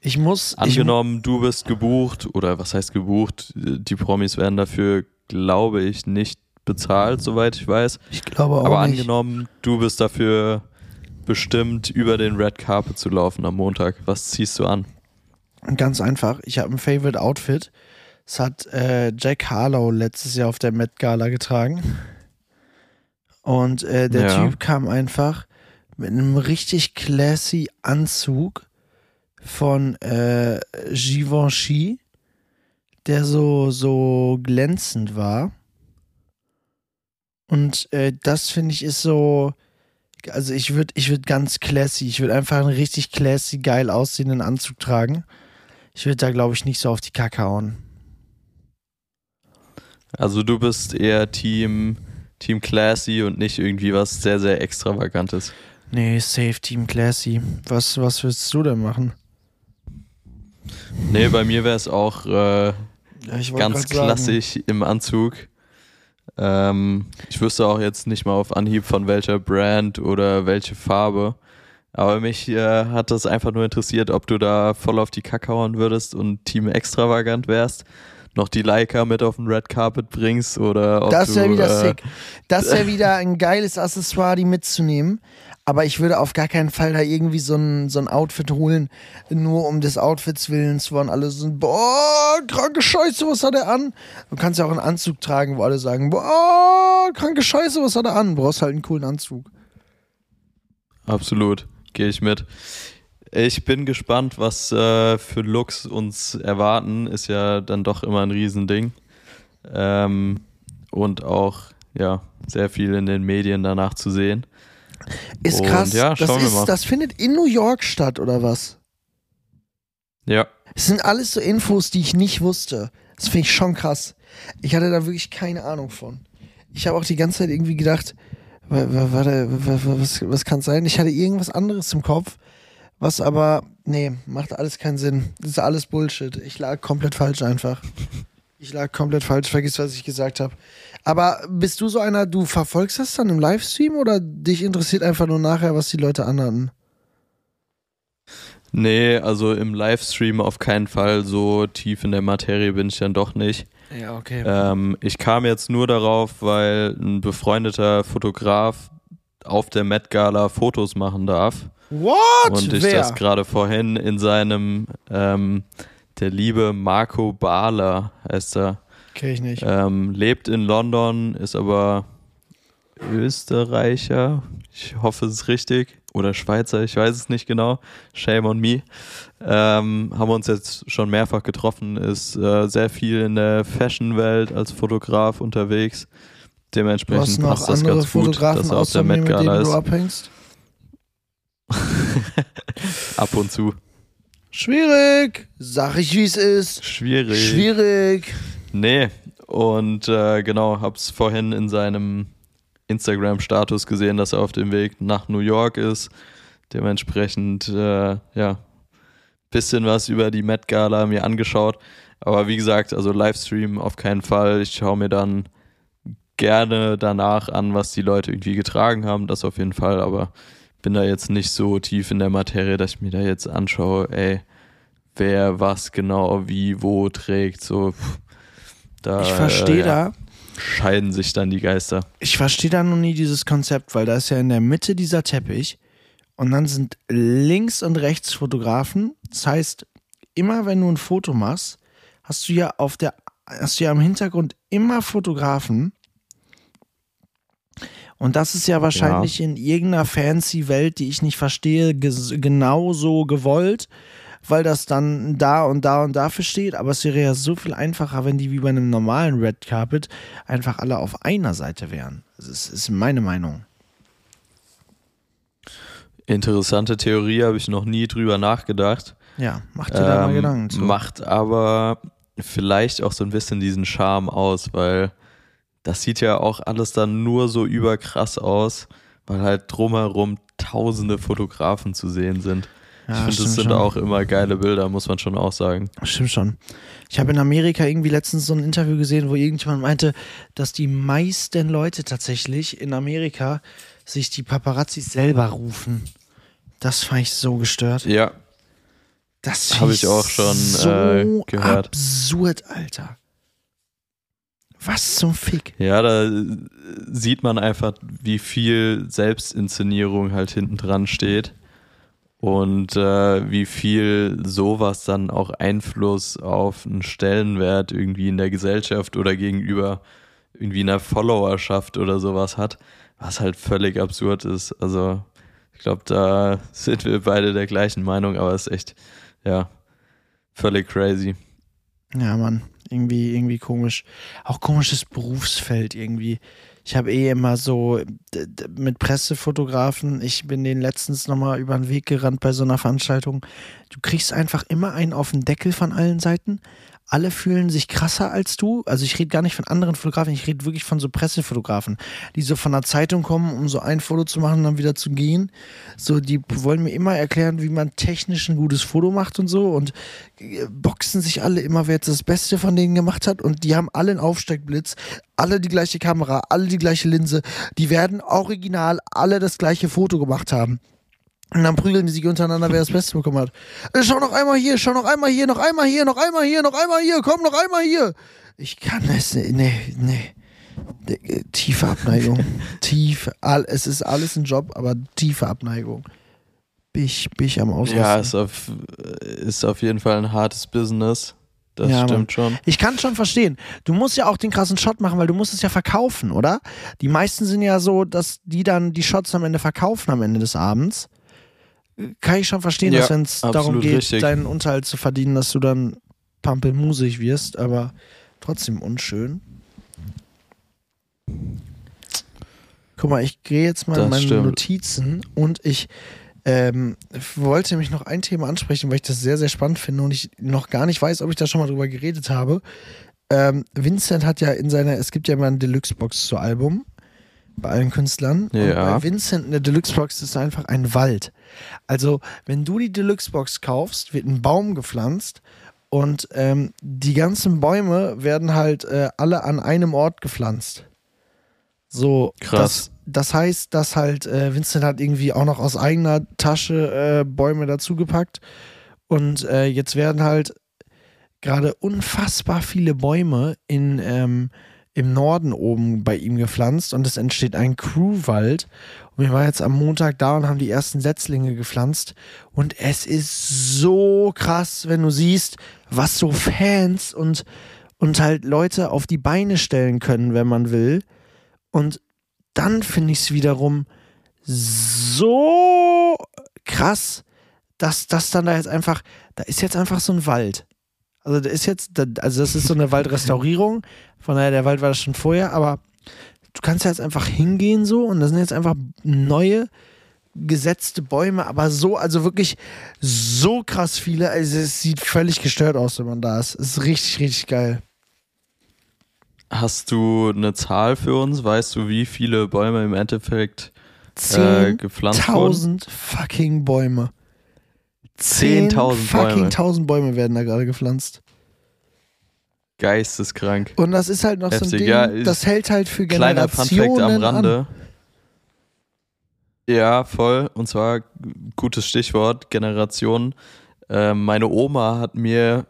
Ich muss. Ich, Angenommen, du bist gebucht, oder was heißt gebucht? Die Promis werden dafür, glaube ich, nicht bezahlt, soweit ich weiß. ich glaube auch Aber nicht. angenommen, du bist dafür bestimmt, über den Red Carpet zu laufen am Montag. Was ziehst du an? Ganz einfach. Ich habe ein Favorite Outfit. Es hat äh, Jack Harlow letztes Jahr auf der Met Gala getragen. Und äh, der Ja. Typ kam einfach mit einem richtig classy Anzug von äh, Givenchy, der so, so glänzend war. Und äh, das finde ich ist so, also ich würde ich würd ganz classy, ich würde einfach einen richtig classy, geil aussehenden Anzug tragen. Ich würde da, glaube ich, nicht so auf die Kacke hauen. Also du bist eher Team, Team Classy und nicht irgendwie was sehr, sehr Extravagantes. Nee, safe Team Classy. Was, was würdest du denn machen? Nee, bei mir wäre es auch äh, Ja, ganz grad sagen, klassisch im Anzug. Ähm, ich wüsste auch jetzt nicht mal auf Anhieb von welcher Brand oder welche Farbe. Aber mich äh, hat das einfach nur interessiert, ob du da voll auf die Kacke hauen würdest und Team Extravagant wärst, noch die Leica mit auf den Red Carpet bringst oder ob Das wäre wieder äh, sick. Das wäre wieder ein geiles Accessoire, die mitzunehmen. Aber ich würde auf gar keinen Fall da irgendwie so ein, so ein Outfit holen, nur um des Outfits willens, wo alle sind, boah, kranke Scheiße, was hat er an? Du kannst ja auch einen Anzug tragen, wo alle sagen, boah, kranke Scheiße, was hat er an? Du brauchst halt einen coolen Anzug. Absolut, gehe ich mit. Ich bin gespannt, was äh, für Looks uns erwarten. Ist ja dann doch immer ein Riesending. Ähm, und auch, ja, sehr viel in den Medien danach zu sehen. Ist krass. ja, das, ist, das findet in New York statt, oder was? Ja, Es sind alles so Infos, die ich nicht wusste. Das finde ich schon krass. Ich hatte da wirklich keine Ahnung von. Ich habe auch die ganze Zeit irgendwie gedacht, wa- wa- warte, wa- wa- was, was kann es sein? Ich hatte irgendwas anderes im Kopf, was aber, nee, macht alles keinen Sinn. Das ist alles Bullshit. Ich lag komplett falsch einfach. Ich lag komplett falsch, vergiss, was ich gesagt habe. Aber bist du so einer, du verfolgst das dann im Livestream oder dich interessiert einfach nur nachher, was die Leute anhatten? nee, also im Livestream auf keinen Fall. So tief in der Materie bin ich dann doch nicht. Ja, okay. Ähm, ich kam jetzt nur darauf, weil ein befreundeter Fotograf auf der Met Gala Fotos machen darf. What? Und ich Wer? das gerade vorhin in seinem, ähm, der liebe Marco Bahler heißt er, Kenn ich nicht. ähm, lebt in London, ist aber Österreicher, ich hoffe es ist richtig, oder Schweizer, ich weiß es nicht genau, shame on me. Ähm, haben uns jetzt schon mehrfach getroffen, ist äh, sehr viel in der Fashion-Welt als Fotograf unterwegs. Du Dementsprechend hast noch passt das andere ganz gut, Fotografen dass er auf außer der Met Gala du ist. abhängst? Ab und zu. Schwierig. Sag ich, wie es ist. Schwierig. Schwierig. Nee, und äh, genau, hab's vorhin in seinem Instagram-Status gesehen, dass er auf dem Weg nach New York ist. Dementsprechend, äh, ja, bisschen was über die Met Gala mir angeschaut. Aber wie gesagt, also Livestream auf keinen Fall. Ich schaue mir dann gerne danach an, was die Leute irgendwie getragen haben, das auf jeden Fall, aber bin da jetzt nicht so tief in der Materie, dass ich mir da jetzt anschaue, ey, wer was genau wie wo trägt, so pff, da Ich verstehe äh, ja, da. scheiden sich dann die Geister. Ich verstehe da noch nie dieses Konzept, weil da ist ja in der Mitte dieser Teppich und dann sind links und rechts Fotografen. Das heißt, immer wenn du ein Foto machst, hast du ja auf der, hast du ja im Hintergrund immer Fotografen. Und das ist ja wahrscheinlich in irgendeiner fancy Welt, die ich nicht verstehe, genauso gewollt, weil das dann da und da und dafür steht. Aber es wäre ja so viel einfacher, wenn die wie bei einem normalen Red Carpet einfach alle auf einer Seite wären. Das ist, meine Meinung. Interessante Theorie, habe ich noch nie drüber nachgedacht. Ja, mach dir da mal Ähm, Gedanken zu. Macht aber vielleicht auch so ein bisschen diesen Charme aus, weil das sieht ja auch alles dann nur so überkrass aus, weil halt drumherum tausende Fotografen zu sehen sind. Ja, ich finde, das sind schon. auch immer geile Bilder, muss man schon auch sagen. Stimmt schon. Ich habe in Amerika irgendwie letztens so ein Interview gesehen, wo irgendjemand meinte, dass die meisten Leute tatsächlich in Amerika sich die Paparazzis selber rufen. Das fand ich so gestört. Ja, Das Hab find ich auch schon, so äh, gehört. absurd, Alter. Was zum Fick? ja, da äh, sieht man einfach, wie viel Selbstinszenierung halt hinten dran steht und äh, wie viel sowas dann auch Einfluss auf einen Stellenwert irgendwie in der Gesellschaft oder gegenüber irgendwie einer Followerschaft oder sowas hat, was halt völlig absurd ist. Also ich glaube, da sind wir beide der gleichen Meinung, aber es ist echt, ja, völlig crazy. Ja, Mann, irgendwie, irgendwie komisch. Auch komisches Berufsfeld irgendwie. Ich habe eh immer so mit Pressefotografen, ich bin denen letztens nochmal über den Weg gerannt bei so einer Veranstaltung. Du kriegst einfach immer einen auf den Deckel von allen Seiten. Alle fühlen sich krasser als du. Also ich rede gar nicht von anderen Fotografen, ich rede wirklich von so Pressefotografen, die so von der Zeitung kommen, um so ein Foto zu machen und dann wieder zu gehen. So, die wollen mir immer erklären, wie man technisch ein gutes Foto macht und so und äh, boxen sich alle immer, wer jetzt das Beste von denen gemacht hat und die haben alle einen Aufsteckblitz, alle die gleiche Kamera, alle die gleiche Linse, die werden original alle das gleiche Foto gemacht haben. Und dann prügeln die sich untereinander, wer das Beste bekommen hat. Äh, Schau noch einmal hier, schau noch einmal hier, noch einmal hier, noch einmal hier, noch einmal hier, komm noch einmal hier. Ich kann es nicht, nee, nee. D- Tiefe Abneigung. Tiefe, all, es ist alles ein Job, aber tiefe Abneigung. Bin ich, bin ich am Ausrasten. Ja, ist auf, ist auf jeden Fall ein hartes Business. Das Ja, Mann. stimmt schon. Ich kann schon verstehen. Du musst ja auch den krassen Shot machen, weil du musst es ja verkaufen, oder? Die meisten sind ja so, dass die dann die Shots am Ende verkaufen am Ende des Abends. Kann ich schon verstehen, Ja, dass wenn es darum geht, richtig. deinen Unterhalt zu verdienen, dass du dann pampelmusig wirst, aber trotzdem unschön. Guck mal, ich gehe jetzt mal in Das meine stimmt. Notizen und ich ähm, wollte mich noch ein Thema ansprechen, weil ich das sehr, sehr spannend finde und ich noch gar nicht weiß, ob ich da schon mal drüber geredet habe. Ähm, Vincent hat ja in seiner, es gibt ja immer eine Deluxe-Box zu Album bei allen Künstlern. Und Ja. bei Vincent eine Deluxe-Box ist einfach ein Wald. Also, wenn du die Deluxe-Box kaufst, wird ein Baum gepflanzt und ähm, die ganzen Bäume werden halt äh, alle an einem Ort gepflanzt. So, Krass. Das, das heißt, dass halt äh, Vincent hat irgendwie auch noch aus eigener Tasche äh, Bäume dazugepackt und äh, jetzt werden halt gerade unfassbar viele Bäume in, ähm, im Norden oben bei ihm gepflanzt und es entsteht ein Crewwald. Und wir waren jetzt am Montag da und haben die ersten Setzlinge gepflanzt. Und es ist so krass, wenn du siehst, was so Fans und, und halt Leute auf die Beine stellen können, wenn man will. Und dann finde ich es wiederum so krass, dass das dann da jetzt einfach, da ist jetzt einfach so ein Wald. Also da ist jetzt, da- also das ist so eine Waldrestaurierung. Von daher, der Wald war das schon vorher, aber du kannst ja jetzt einfach hingehen so und das sind jetzt einfach neue gesetzte Bäume, aber so, also wirklich so krass viele. Also es sieht völlig gestört aus, wenn man da ist. Es ist richtig, richtig geil. Hast du eine Zahl für uns? Weißt du, wie viele Bäume im Endeffekt äh, gepflanzt wurden? 10.000 fucking Bäume. 10.000 fucking Bäume. 1000 Bäume werden da gerade gepflanzt. Geisteskrank. Und das ist halt noch so ein Heftig, Ding, ja, das hält halt für Kleiner Generationen Funfact am an. Rande. Ja, voll. Und zwar, gutes Stichwort, Generation. Ähm, meine Oma hat mir,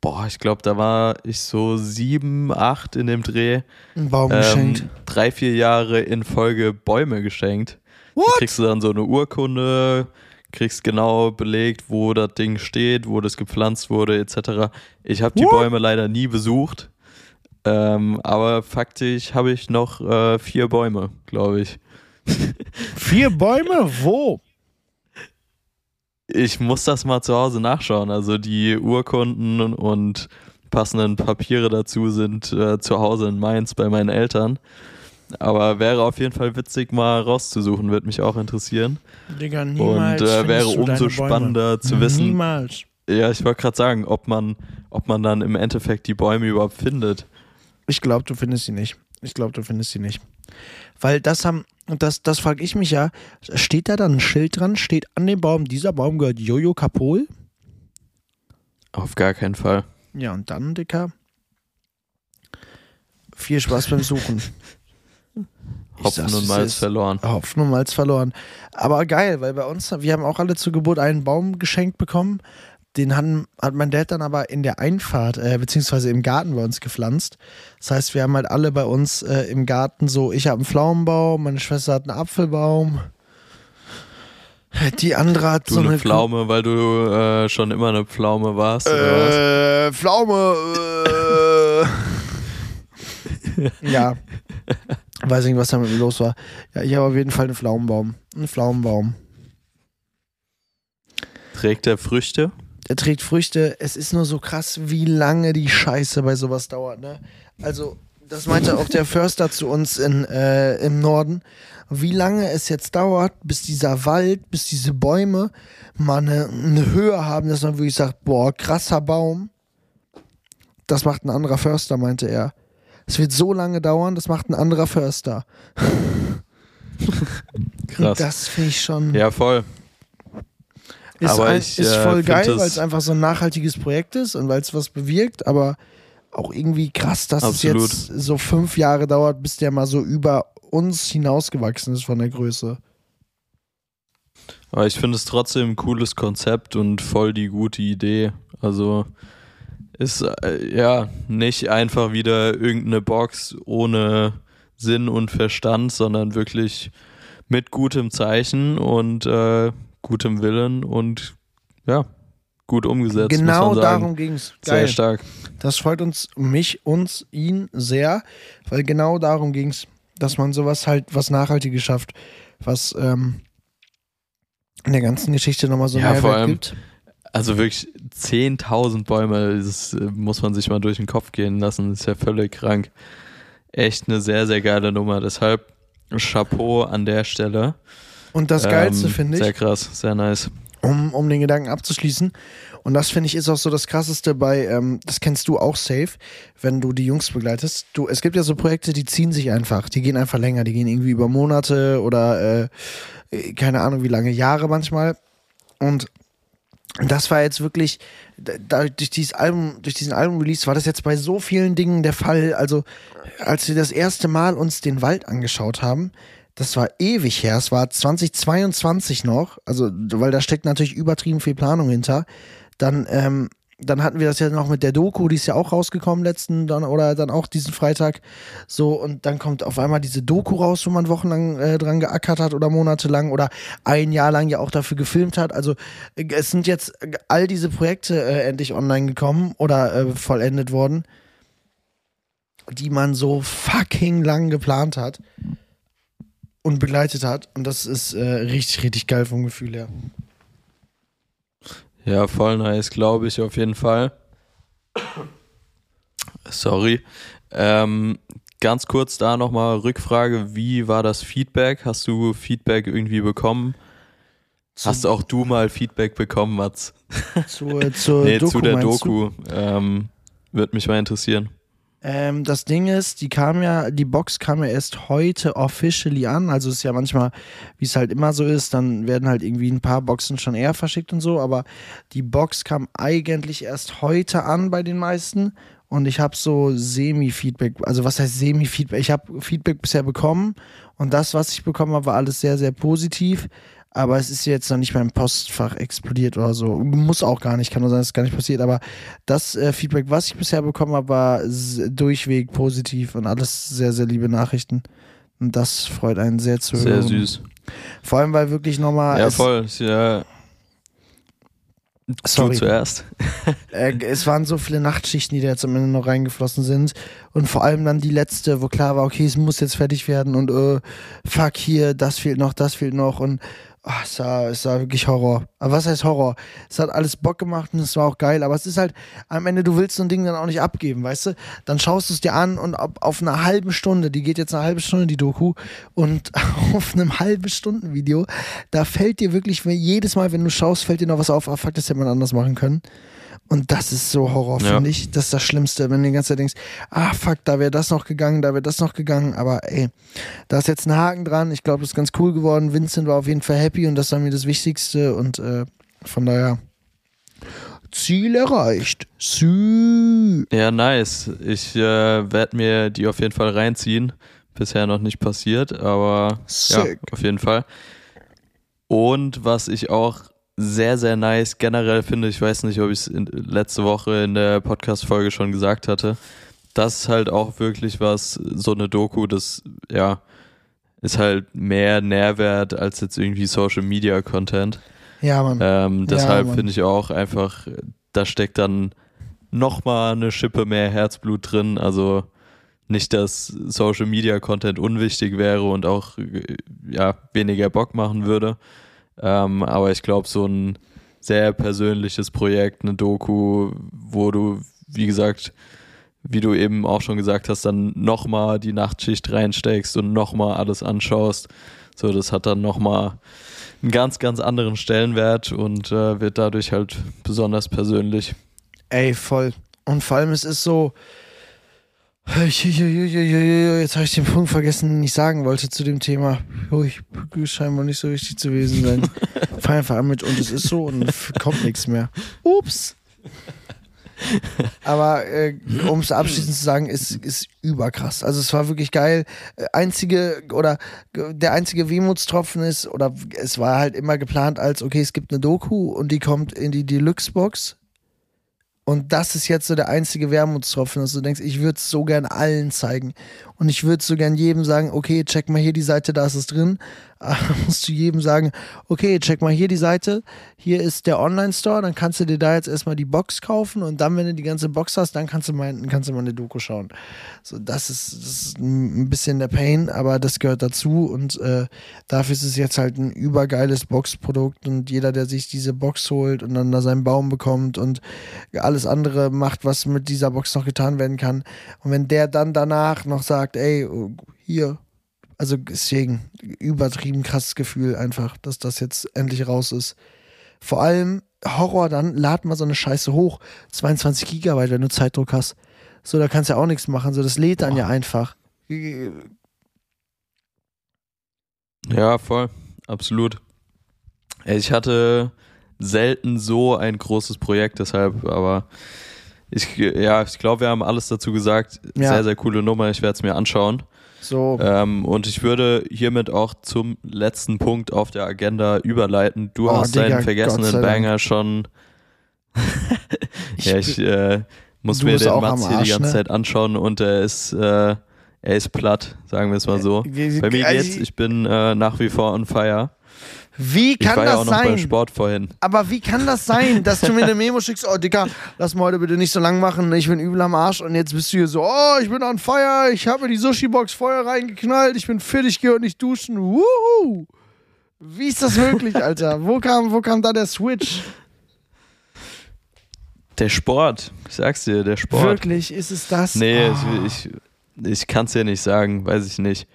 boah, ich glaube, da war ich so sieben, acht in dem Dreh, Ein Baum geschenkt. ähm, drei, vier Jahre in Folge Bäume geschenkt. What? Da kriegst du dann so eine Urkunde, kriegst genau belegt, wo das Ding steht, wo das gepflanzt wurde, etc. Ich habe die? Bäume leider nie besucht. Ähm, aber faktisch habe ich noch äh, vier Bäume, glaube ich. Vier Bäume? Wo? Ich muss das mal zu Hause nachschauen. Also die Urkunden und passenden Papiere dazu sind äh, zu Hause in Mainz bei meinen Eltern. Aber wäre auf jeden Fall witzig, mal rauszusuchen, würde mich auch interessieren. Digga, niemals. und äh, wäre umso deine Bäume. spannender zu wissen, Niemals. Ja, ich wollte gerade sagen, ob man, ob man dann im Endeffekt die Bäume überhaupt findet. Ich glaube, du findest sie nicht. Ich glaube, du findest sie nicht. Weil das haben, das, das frage ich mich ja, steht da dann ein Schild dran, steht an dem Baum, dieser Baum gehört Jojo Kapol? Auf gar keinen Fall. Ja, und dann, Dicker, viel Spaß beim Suchen. Hopfen und Malz verloren. Hopfen und Malz verloren. Aber geil, weil bei uns, wir haben auch alle zur Geburt einen Baum geschenkt bekommen. Den haben, hat mein Dad dann aber in der Einfahrt, äh, beziehungsweise im Garten bei uns gepflanzt. Das heißt, wir haben halt alle bei uns äh, im Garten so, ich habe einen Pflaumenbaum, meine Schwester hat einen Apfelbaum. Die andere hat Du so eine eine Pflaume, weil du äh, schon immer eine Pflaume warst, äh, Pflaume. Äh. ja. Weiß nicht, was da mit mir los war. Ja, ich habe auf jeden Fall einen Pflaumenbaum. Einen Pflaumenbaum. Trägt er Früchte? Er trägt Früchte. Es ist nur so krass, wie lange die Scheiße bei sowas dauert, ne? Also, das meinte auch der Förster zu uns in, äh, im Norden. Wie lange es jetzt dauert, bis dieser Wald, bis diese Bäume mal eine, eine Höhe haben, dass man wirklich sagt, boah, krasser Baum. das macht ein anderer Förster, meinte er. Es wird so lange dauern, das macht ein anderer Förster. Krass. Das finde ich schon. Ja, voll. Ist, Aber ein, ich, ist äh, voll find geil, weil es einfach so ein nachhaltiges Projekt ist und weil es was bewirkt, aber auch irgendwie krass, dass Absolut. es jetzt so fünf Jahre dauert, bis der mal so über uns hinausgewachsen ist von der Größe. Aber ich finde es trotzdem ein cooles Konzept und voll die gute Idee. Also ist äh, ja nicht einfach wieder irgendeine Box ohne Sinn und Verstand, sondern wirklich mit gutem Zeichen und äh, gutem Willen und ja, gut umgesetzt. genau darum ging es. Sehr stark. Das freut uns, mich, uns, ihn sehr, weil genau darum ging es, dass man sowas halt, was Nachhaltiges schafft, was ähm, in der ganzen Geschichte nochmal so einen Ja, Mehrwert gibt. Also wirklich 10.000 Bäume, das äh, muss man sich mal durch den Kopf gehen lassen. Das ist ja völlig krank. Echt eine sehr, sehr geile Nummer. Deshalb Chapeau an der Stelle. Und das Geilste Ähm, finde ich, Sehr krass, sehr nice. um, um den Gedanken abzuschließen. Und das finde ich ist auch so das Krasseste bei, ähm, das kennst du auch safe, wenn du die Jungs begleitest. Du, es gibt ja so Projekte, die ziehen sich einfach, die gehen einfach länger, die gehen irgendwie über Monate oder äh, keine Ahnung wie lange, Jahre manchmal. Und das war jetzt wirklich, da, durch, dieses Album, durch diesen Album-Release war das jetzt bei so vielen Dingen der Fall. Also, als wir das erste Mal uns den Wald angeschaut haben, das war ewig her, es war 2022 noch, also, weil da steckt natürlich übertrieben viel Planung hinter. Dann, ähm, dann hatten wir das ja noch mit der Doku, die ist ja auch rausgekommen letzten dann oder dann auch diesen Freitag. So, und dann kommt auf einmal diese Doku raus, wo man wochenlang äh, dran geackert hat oder monatelang oder ein Jahr lang ja auch dafür gefilmt hat. Also äh, es sind jetzt äh, all diese Projekte äh, endlich online gekommen oder äh, vollendet worden, die man so fucking lang geplant hat und begleitet hat. Und das ist äh, richtig, richtig geil vom Gefühl her. Ja, voll nice, glaube ich auf jeden Fall. Sorry. Ähm, ganz kurz da nochmal Rückfrage, wie war das Feedback? Hast du Feedback irgendwie bekommen? Hast auch du mal Feedback bekommen, Mats? Zur, zur nee, Doku, zu der? Doku. Ähm, Würde mich mal interessieren. Ähm, das Ding ist, die kam ja, die Box kam ja erst heute officially an. Also ist ja manchmal, wie es halt immer so ist, dann werden halt irgendwie ein paar Boxen schon eher verschickt und so, aber die Box kam eigentlich erst heute an bei den meisten und ich habe so Semi-Feedback, also was heißt Semi-Feedback? Ich habe Feedback bisher bekommen und das, was ich bekommen habe, war alles sehr, sehr positiv. Aber es ist jetzt noch nicht mein Postfach explodiert oder so. Muss auch gar nicht, kann nur sein, dass es gar nicht passiert. Aber das äh, Feedback, was ich bisher bekommen habe, war durchweg positiv und alles sehr, sehr liebe Nachrichten. Und das freut einen sehr zu Sehr hören. süß. Vor allem, weil wirklich nochmal. Ja, voll. Ja. Sorry. Du zuerst. Äh, es waren so viele Nachtschichten, die da jetzt am Ende noch reingeflossen sind. Und vor allem dann die letzte, wo klar war, okay, es muss jetzt fertig werden und äh, fuck hier, das fehlt noch, das fehlt noch und ah, es, war, es war wirklich Horror. Aber was heißt Horror? Es hat alles Bock gemacht und es war auch geil, aber es ist halt, am Ende, du willst so ein Ding dann auch nicht abgeben, weißt du? Dann schaust du es dir an und auf, auf einer halben Stunde, die geht jetzt eine halbe Stunde, die Doku, und auf einem halben Stunden Video, da fällt dir wirklich, jedes Mal, wenn du schaust, fällt dir noch was auf, ah, fuck, das hätte man anders machen können. Und das ist so Horror, Ja. finde ich. Das ist das Schlimmste, wenn du die ganze Zeit denkst, ah fuck, da wäre das noch gegangen, da wäre das noch gegangen. Aber ey, da ist jetzt ein Haken dran. Ich glaube, das ist ganz cool geworden. Vincent war auf jeden Fall happy und das war mir das Wichtigste. Und äh, von daher, Ziel erreicht. Sü. Ja, nice. Ich äh, werde mir die auf jeden Fall reinziehen. Bisher noch nicht passiert, aber ja, auf jeden Fall. Und was ich auch sehr, sehr nice generell finde, ich weiß nicht, ob ich es letzte Woche in der Podcast-Folge schon gesagt hatte, das ist halt auch wirklich was, so eine Doku, das, ja, ist halt mehr Nährwert als jetzt irgendwie Social Media Content. Ja, Mann. Ähm, deshalb Mann. finde ich auch einfach, da steckt dann nochmal eine Schippe mehr Herzblut drin. Also nicht, dass Social Media Content unwichtig wäre und auch ja, weniger Bock machen würde. Ähm, aber ich glaube, so ein sehr persönliches Projekt, eine Doku, wo du, wie gesagt, wie du eben auch schon gesagt hast, dann nochmal die Nachtschicht reinsteckst und nochmal alles anschaust. So, das hat dann nochmal einen ganz, ganz anderen Stellenwert und äh, wird dadurch halt besonders persönlich. Ey, voll. Und vor allem, es ist so. Jetzt habe ich den Punkt vergessen, den ich sagen wollte zu dem Thema. Ich scheinbar nicht so wichtig zu gewesen sein. Fang einfach an mit und es ist so und kommt nichts mehr. Ups. Aber äh, um es abschließend zu sagen, ist, ist überkrass. Also es war wirklich geil. Äh, einzige oder der einzige Wehmutstropfen ist, oder es war halt immer geplant als, okay, es gibt eine Doku und die kommt in die Deluxe-Box und das ist jetzt so der einzige Wermutstropfen, dass du denkst, ich würde es so gern allen zeigen. Und ich würde so gern jedem sagen, okay, check mal hier die Seite, da ist es drin. Aber musst du jedem sagen, okay, check mal hier die Seite, hier ist der Online-Store, dann kannst du dir da jetzt erstmal die Box kaufen und dann, wenn du die ganze Box hast, dann kannst du mal, kannst du mal eine Doku schauen. So, das ist, das ist ein bisschen der Pain, aber das gehört dazu und äh, dafür ist es jetzt halt ein übergeiles Boxprodukt und jeder, der sich diese Box holt und dann da seinen Baum bekommt und alles andere macht, was mit dieser Box noch getan werden kann. Und wenn der dann danach noch sagt, ey, hier, also deswegen übertrieben krasses Gefühl einfach, dass das jetzt endlich raus ist. Vor allem Horror dann, lad mal so eine Scheiße hoch. 22 Gigabyte, wenn du Zeitdruck hast. So, da kannst du ja auch nichts machen. So, das lädt dann Boah. ja einfach. Ja, voll. Absolut. Ich hatte selten so ein großes Projekt, deshalb, aber ich, ja, ich glaube, wir haben alles dazu gesagt. Ja. Sehr, sehr coole Nummer. Ich werde es mir anschauen. So. Ähm, und ich würde hiermit auch zum letzten Punkt auf der Agenda überleiten. Du oh, hast Digga, deinen vergessenen Banger schon. ja, ich äh, muss mir den Matz hier die ganze ne? Zeit anschauen und er ist, äh, er ist platt, sagen wir es mal so. Bei mir geht's, ich bin äh, nach wie vor on fire. Wie kann ich war das ja auch noch sein? beim Sport vorhin. Aber wie kann das sein, dass du mir eine Memo schickst, oh Dicker, lass mal heute bitte nicht so lang machen, ich bin übel am Arsch und jetzt bist du hier so, oh, ich bin on fire, ich habe mir die Sushi-Box Feuer reingeknallt, ich bin fit, ich gehe heute nicht duschen, wuhu. Wie ist das möglich, Alter? wo, kam, wo kam da der Switch? Der Sport, ich sag's dir, der Sport. Wirklich, ist es das? Nee, oh. ich, ich, ich kann's dir nicht sagen, weiß ich nicht.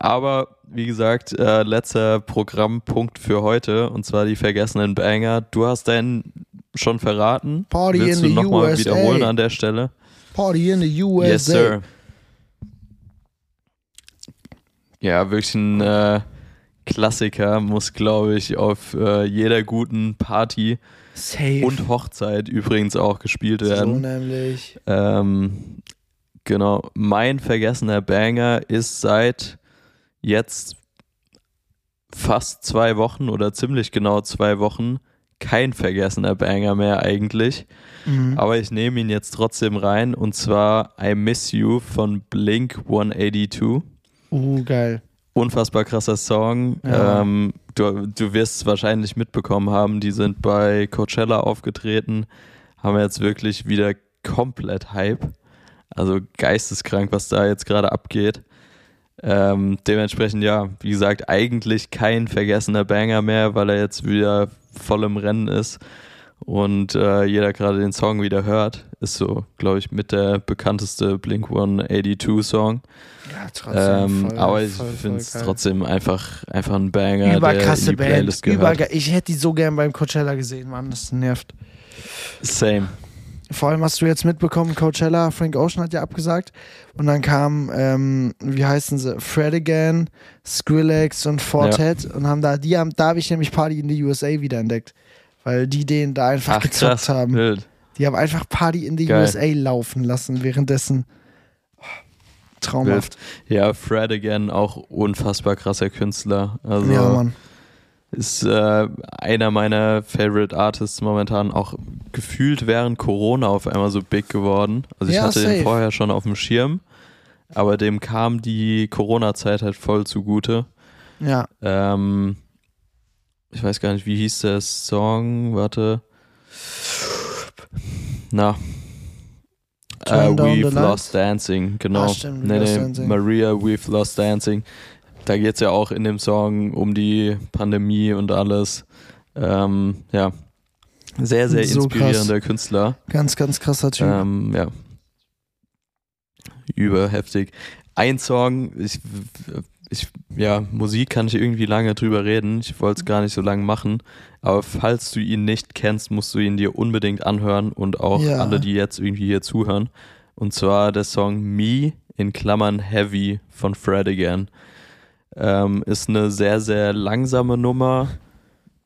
Aber wie gesagt, äh, letzter Programmpunkt für heute und zwar die vergessenen Banger. Du hast deinen schon verraten. Party Willst in du nochmal wiederholen an der Stelle? Party in the USA. Yes, sir. Ja, wirklich ein äh, Klassiker, muss glaube ich auf äh, jeder guten Party Safe. und Hochzeit übrigens auch gespielt werden. So nämlich. Ähm, genau, mein vergessener Banger ist seit jetzt fast zwei Wochen oder ziemlich genau zwei Wochen kein vergessener Banger mehr eigentlich. Mhm. Aber ich nehme ihn jetzt trotzdem rein und zwar I Miss You von Blink 182. Uh, geil. Unfassbar krasser Song. Ja. Ähm, du, du wirst es wahrscheinlich mitbekommen haben, die sind bei Coachella aufgetreten, haben jetzt wirklich wieder komplett Hype. Also geisteskrank, was da jetzt gerade abgeht. Ähm, dementsprechend, ja, wie gesagt, eigentlich kein vergessener Banger mehr, weil er jetzt wieder voll im Rennen ist und äh, jeder gerade den Song wieder hört. Ist so, glaube ich, mit der bekannteste Blink 182 Song. Ja, trotzdem. Ähm, voll, aber ich finde es trotzdem einfach, einfach ein Banger, Überkrasse Playlist Band. gehört. Überge ich hätte die so gern beim Coachella gesehen, Mann, das nervt. Same. Vor allem hast du jetzt mitbekommen, Coachella, Frank Ocean hat ja abgesagt. Und dann kam, ähm, wie heißen sie, Fred Again, Skrillex und Fortet ja. und haben da, die haben, da habe ich nämlich Party in the USA wiederentdeckt. Weil die den da einfach Ach, gezockt krass, haben. Wild. Die haben einfach Party in the Geil. USA laufen lassen währenddessen. Oh, traumhaft. Wild. Ja, Fred Again, auch unfassbar krasser Künstler. Also, ja, Mann. Ist äh, einer meiner Favorite Artists momentan auch gefühlt während Corona auf einmal so big geworden. Also ich ja, hatte safe. den vorher schon auf dem Schirm, aber dem kam die Corona-Zeit halt voll zugute. Ja. Ähm, ich weiß gar nicht, wie hieß der Song? Warte. Na. Uh, we've Lost Dancing, genau. Ah, stimmt, nee, nee, Maria, We've Lost Dancing da geht es ja auch in dem Song um die Pandemie und alles. Ähm, ja, sehr, sehr so inspirierender krass. Künstler. Ganz, ganz krasser Typ. Ähm, ja. Überheftig. Ein Song, ich ich, ja, Musik kann ich irgendwie lange drüber reden. Ich wollte es gar nicht so lange machen. Aber falls du ihn nicht kennst, musst du ihn dir unbedingt anhören und auch Ja. alle, die jetzt irgendwie hier zuhören. Und zwar der Song Me in Klammern Heavy von Fred Again. Ähm, ist eine sehr, sehr langsame Nummer,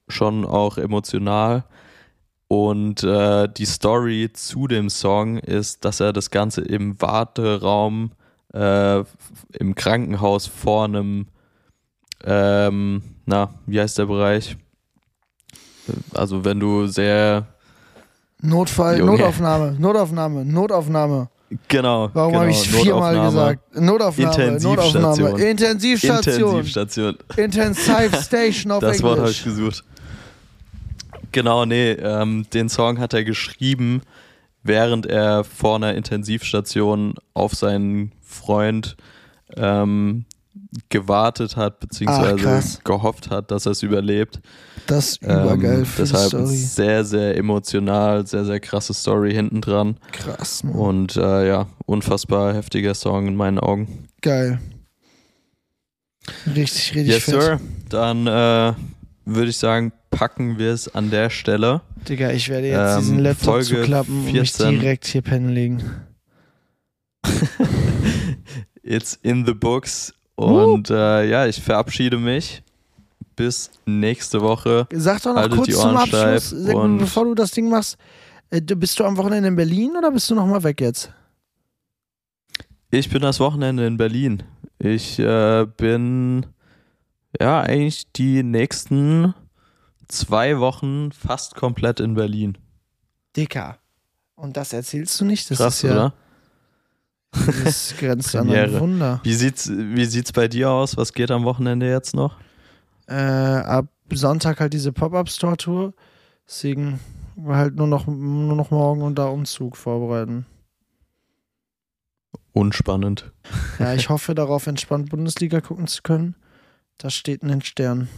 schon auch emotional. Und äh, die Story zu dem Song ist, dass er das Ganze im Warteraum äh, im Krankenhaus vor einem, ähm, na, wie heißt der Bereich? Also wenn du sehr, Notfall, Junge. Notaufnahme, Notaufnahme, Notaufnahme. Genau. Warum genau, habe ich viermal gesagt? Notaufnahme, Intensivstation. Notaufnahme, Intensivstation, Intensivstation. Intensive Station auf Das Wort habe ich gesucht. Genau, nee, ähm, den Song hat er geschrieben, während er vor einer Intensivstation auf seinen Freund ähm, gewartet hat, Ach, beziehungsweise krass. gehofft hat, dass er es überlebt. Das ist übergeil Ähm, deshalb Story. sehr, sehr emotional, sehr, sehr krasse Story hinten dran. Krass, Mann. Und äh, ja, unfassbar heftiger Song in meinen Augen. Geil. Richtig, richtig Yes, fett. Sir. Dann äh, würde ich sagen, packen wir es an der Stelle. Digga, ich werde jetzt Ähm, diesen Laptop Folge zuklappen und mich 14. direkt hier pennen legen. It's in the books. Und äh, ja, ich verabschiede mich. Bis nächste Woche. Sag doch noch Haltet kurz zum Abschluss, und- bevor du das Ding machst, äh, bist du am Wochenende in Berlin oder bist du nochmal weg jetzt? Ich bin das Wochenende in Berlin. Ich äh, bin ja eigentlich die nächsten zwei Wochen fast komplett in Berlin. Dicker. Und das erzählst du nicht? Das Krass, ist ja, oder? Das grenzt an ein. Wunder. Wie sieht's, wie sieht's bei dir aus? Was geht am Wochenende jetzt noch? Äh, ab Sonntag halt diese Pop-Up-Store-Tour. Deswegen halt nur noch, nur noch morgen und da Umzug vorbereiten. Unspannend. Ja, ich hoffe darauf, entspannt Bundesliga gucken zu können. Das steht in den Sternen.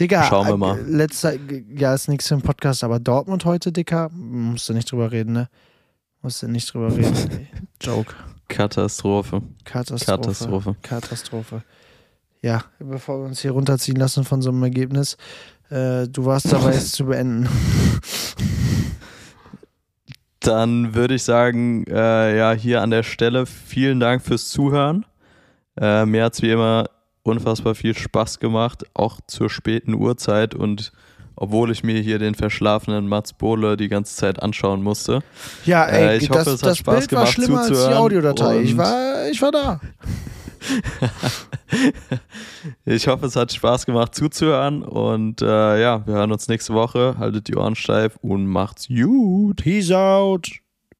Digga, Schauen wir äh, mal. Letzter, ja, ist nichts für den Podcast, aber Dortmund heute, Dicker, musst du nicht drüber reden, ne? Musst du nicht drüber reden. Joke. Katastrophe. Katastrophe. Katastrophe. Katastrophe. Ja, bevor wir uns hier runterziehen lassen von so einem Ergebnis, äh, du warst dabei, es zu beenden. Dann würde ich sagen, äh, ja, hier an der Stelle vielen Dank fürs Zuhören. Äh, mir hat es wie immer unfassbar viel Spaß gemacht, auch zur späten Uhrzeit und obwohl ich mir hier den verschlafenen Mats Bohle die ganze Zeit anschauen musste. Ja, ey, Äh, ich das, hoffe, es hat das Spaß Bild war gemacht, schlimmer als die zuzuhören Audiodatei. Ich war, ich war da. Ich hoffe, es hat Spaß gemacht zuzuhören und äh, ja, wir hören uns nächste Woche. Haltet die Ohren steif und macht's gut. Peace out.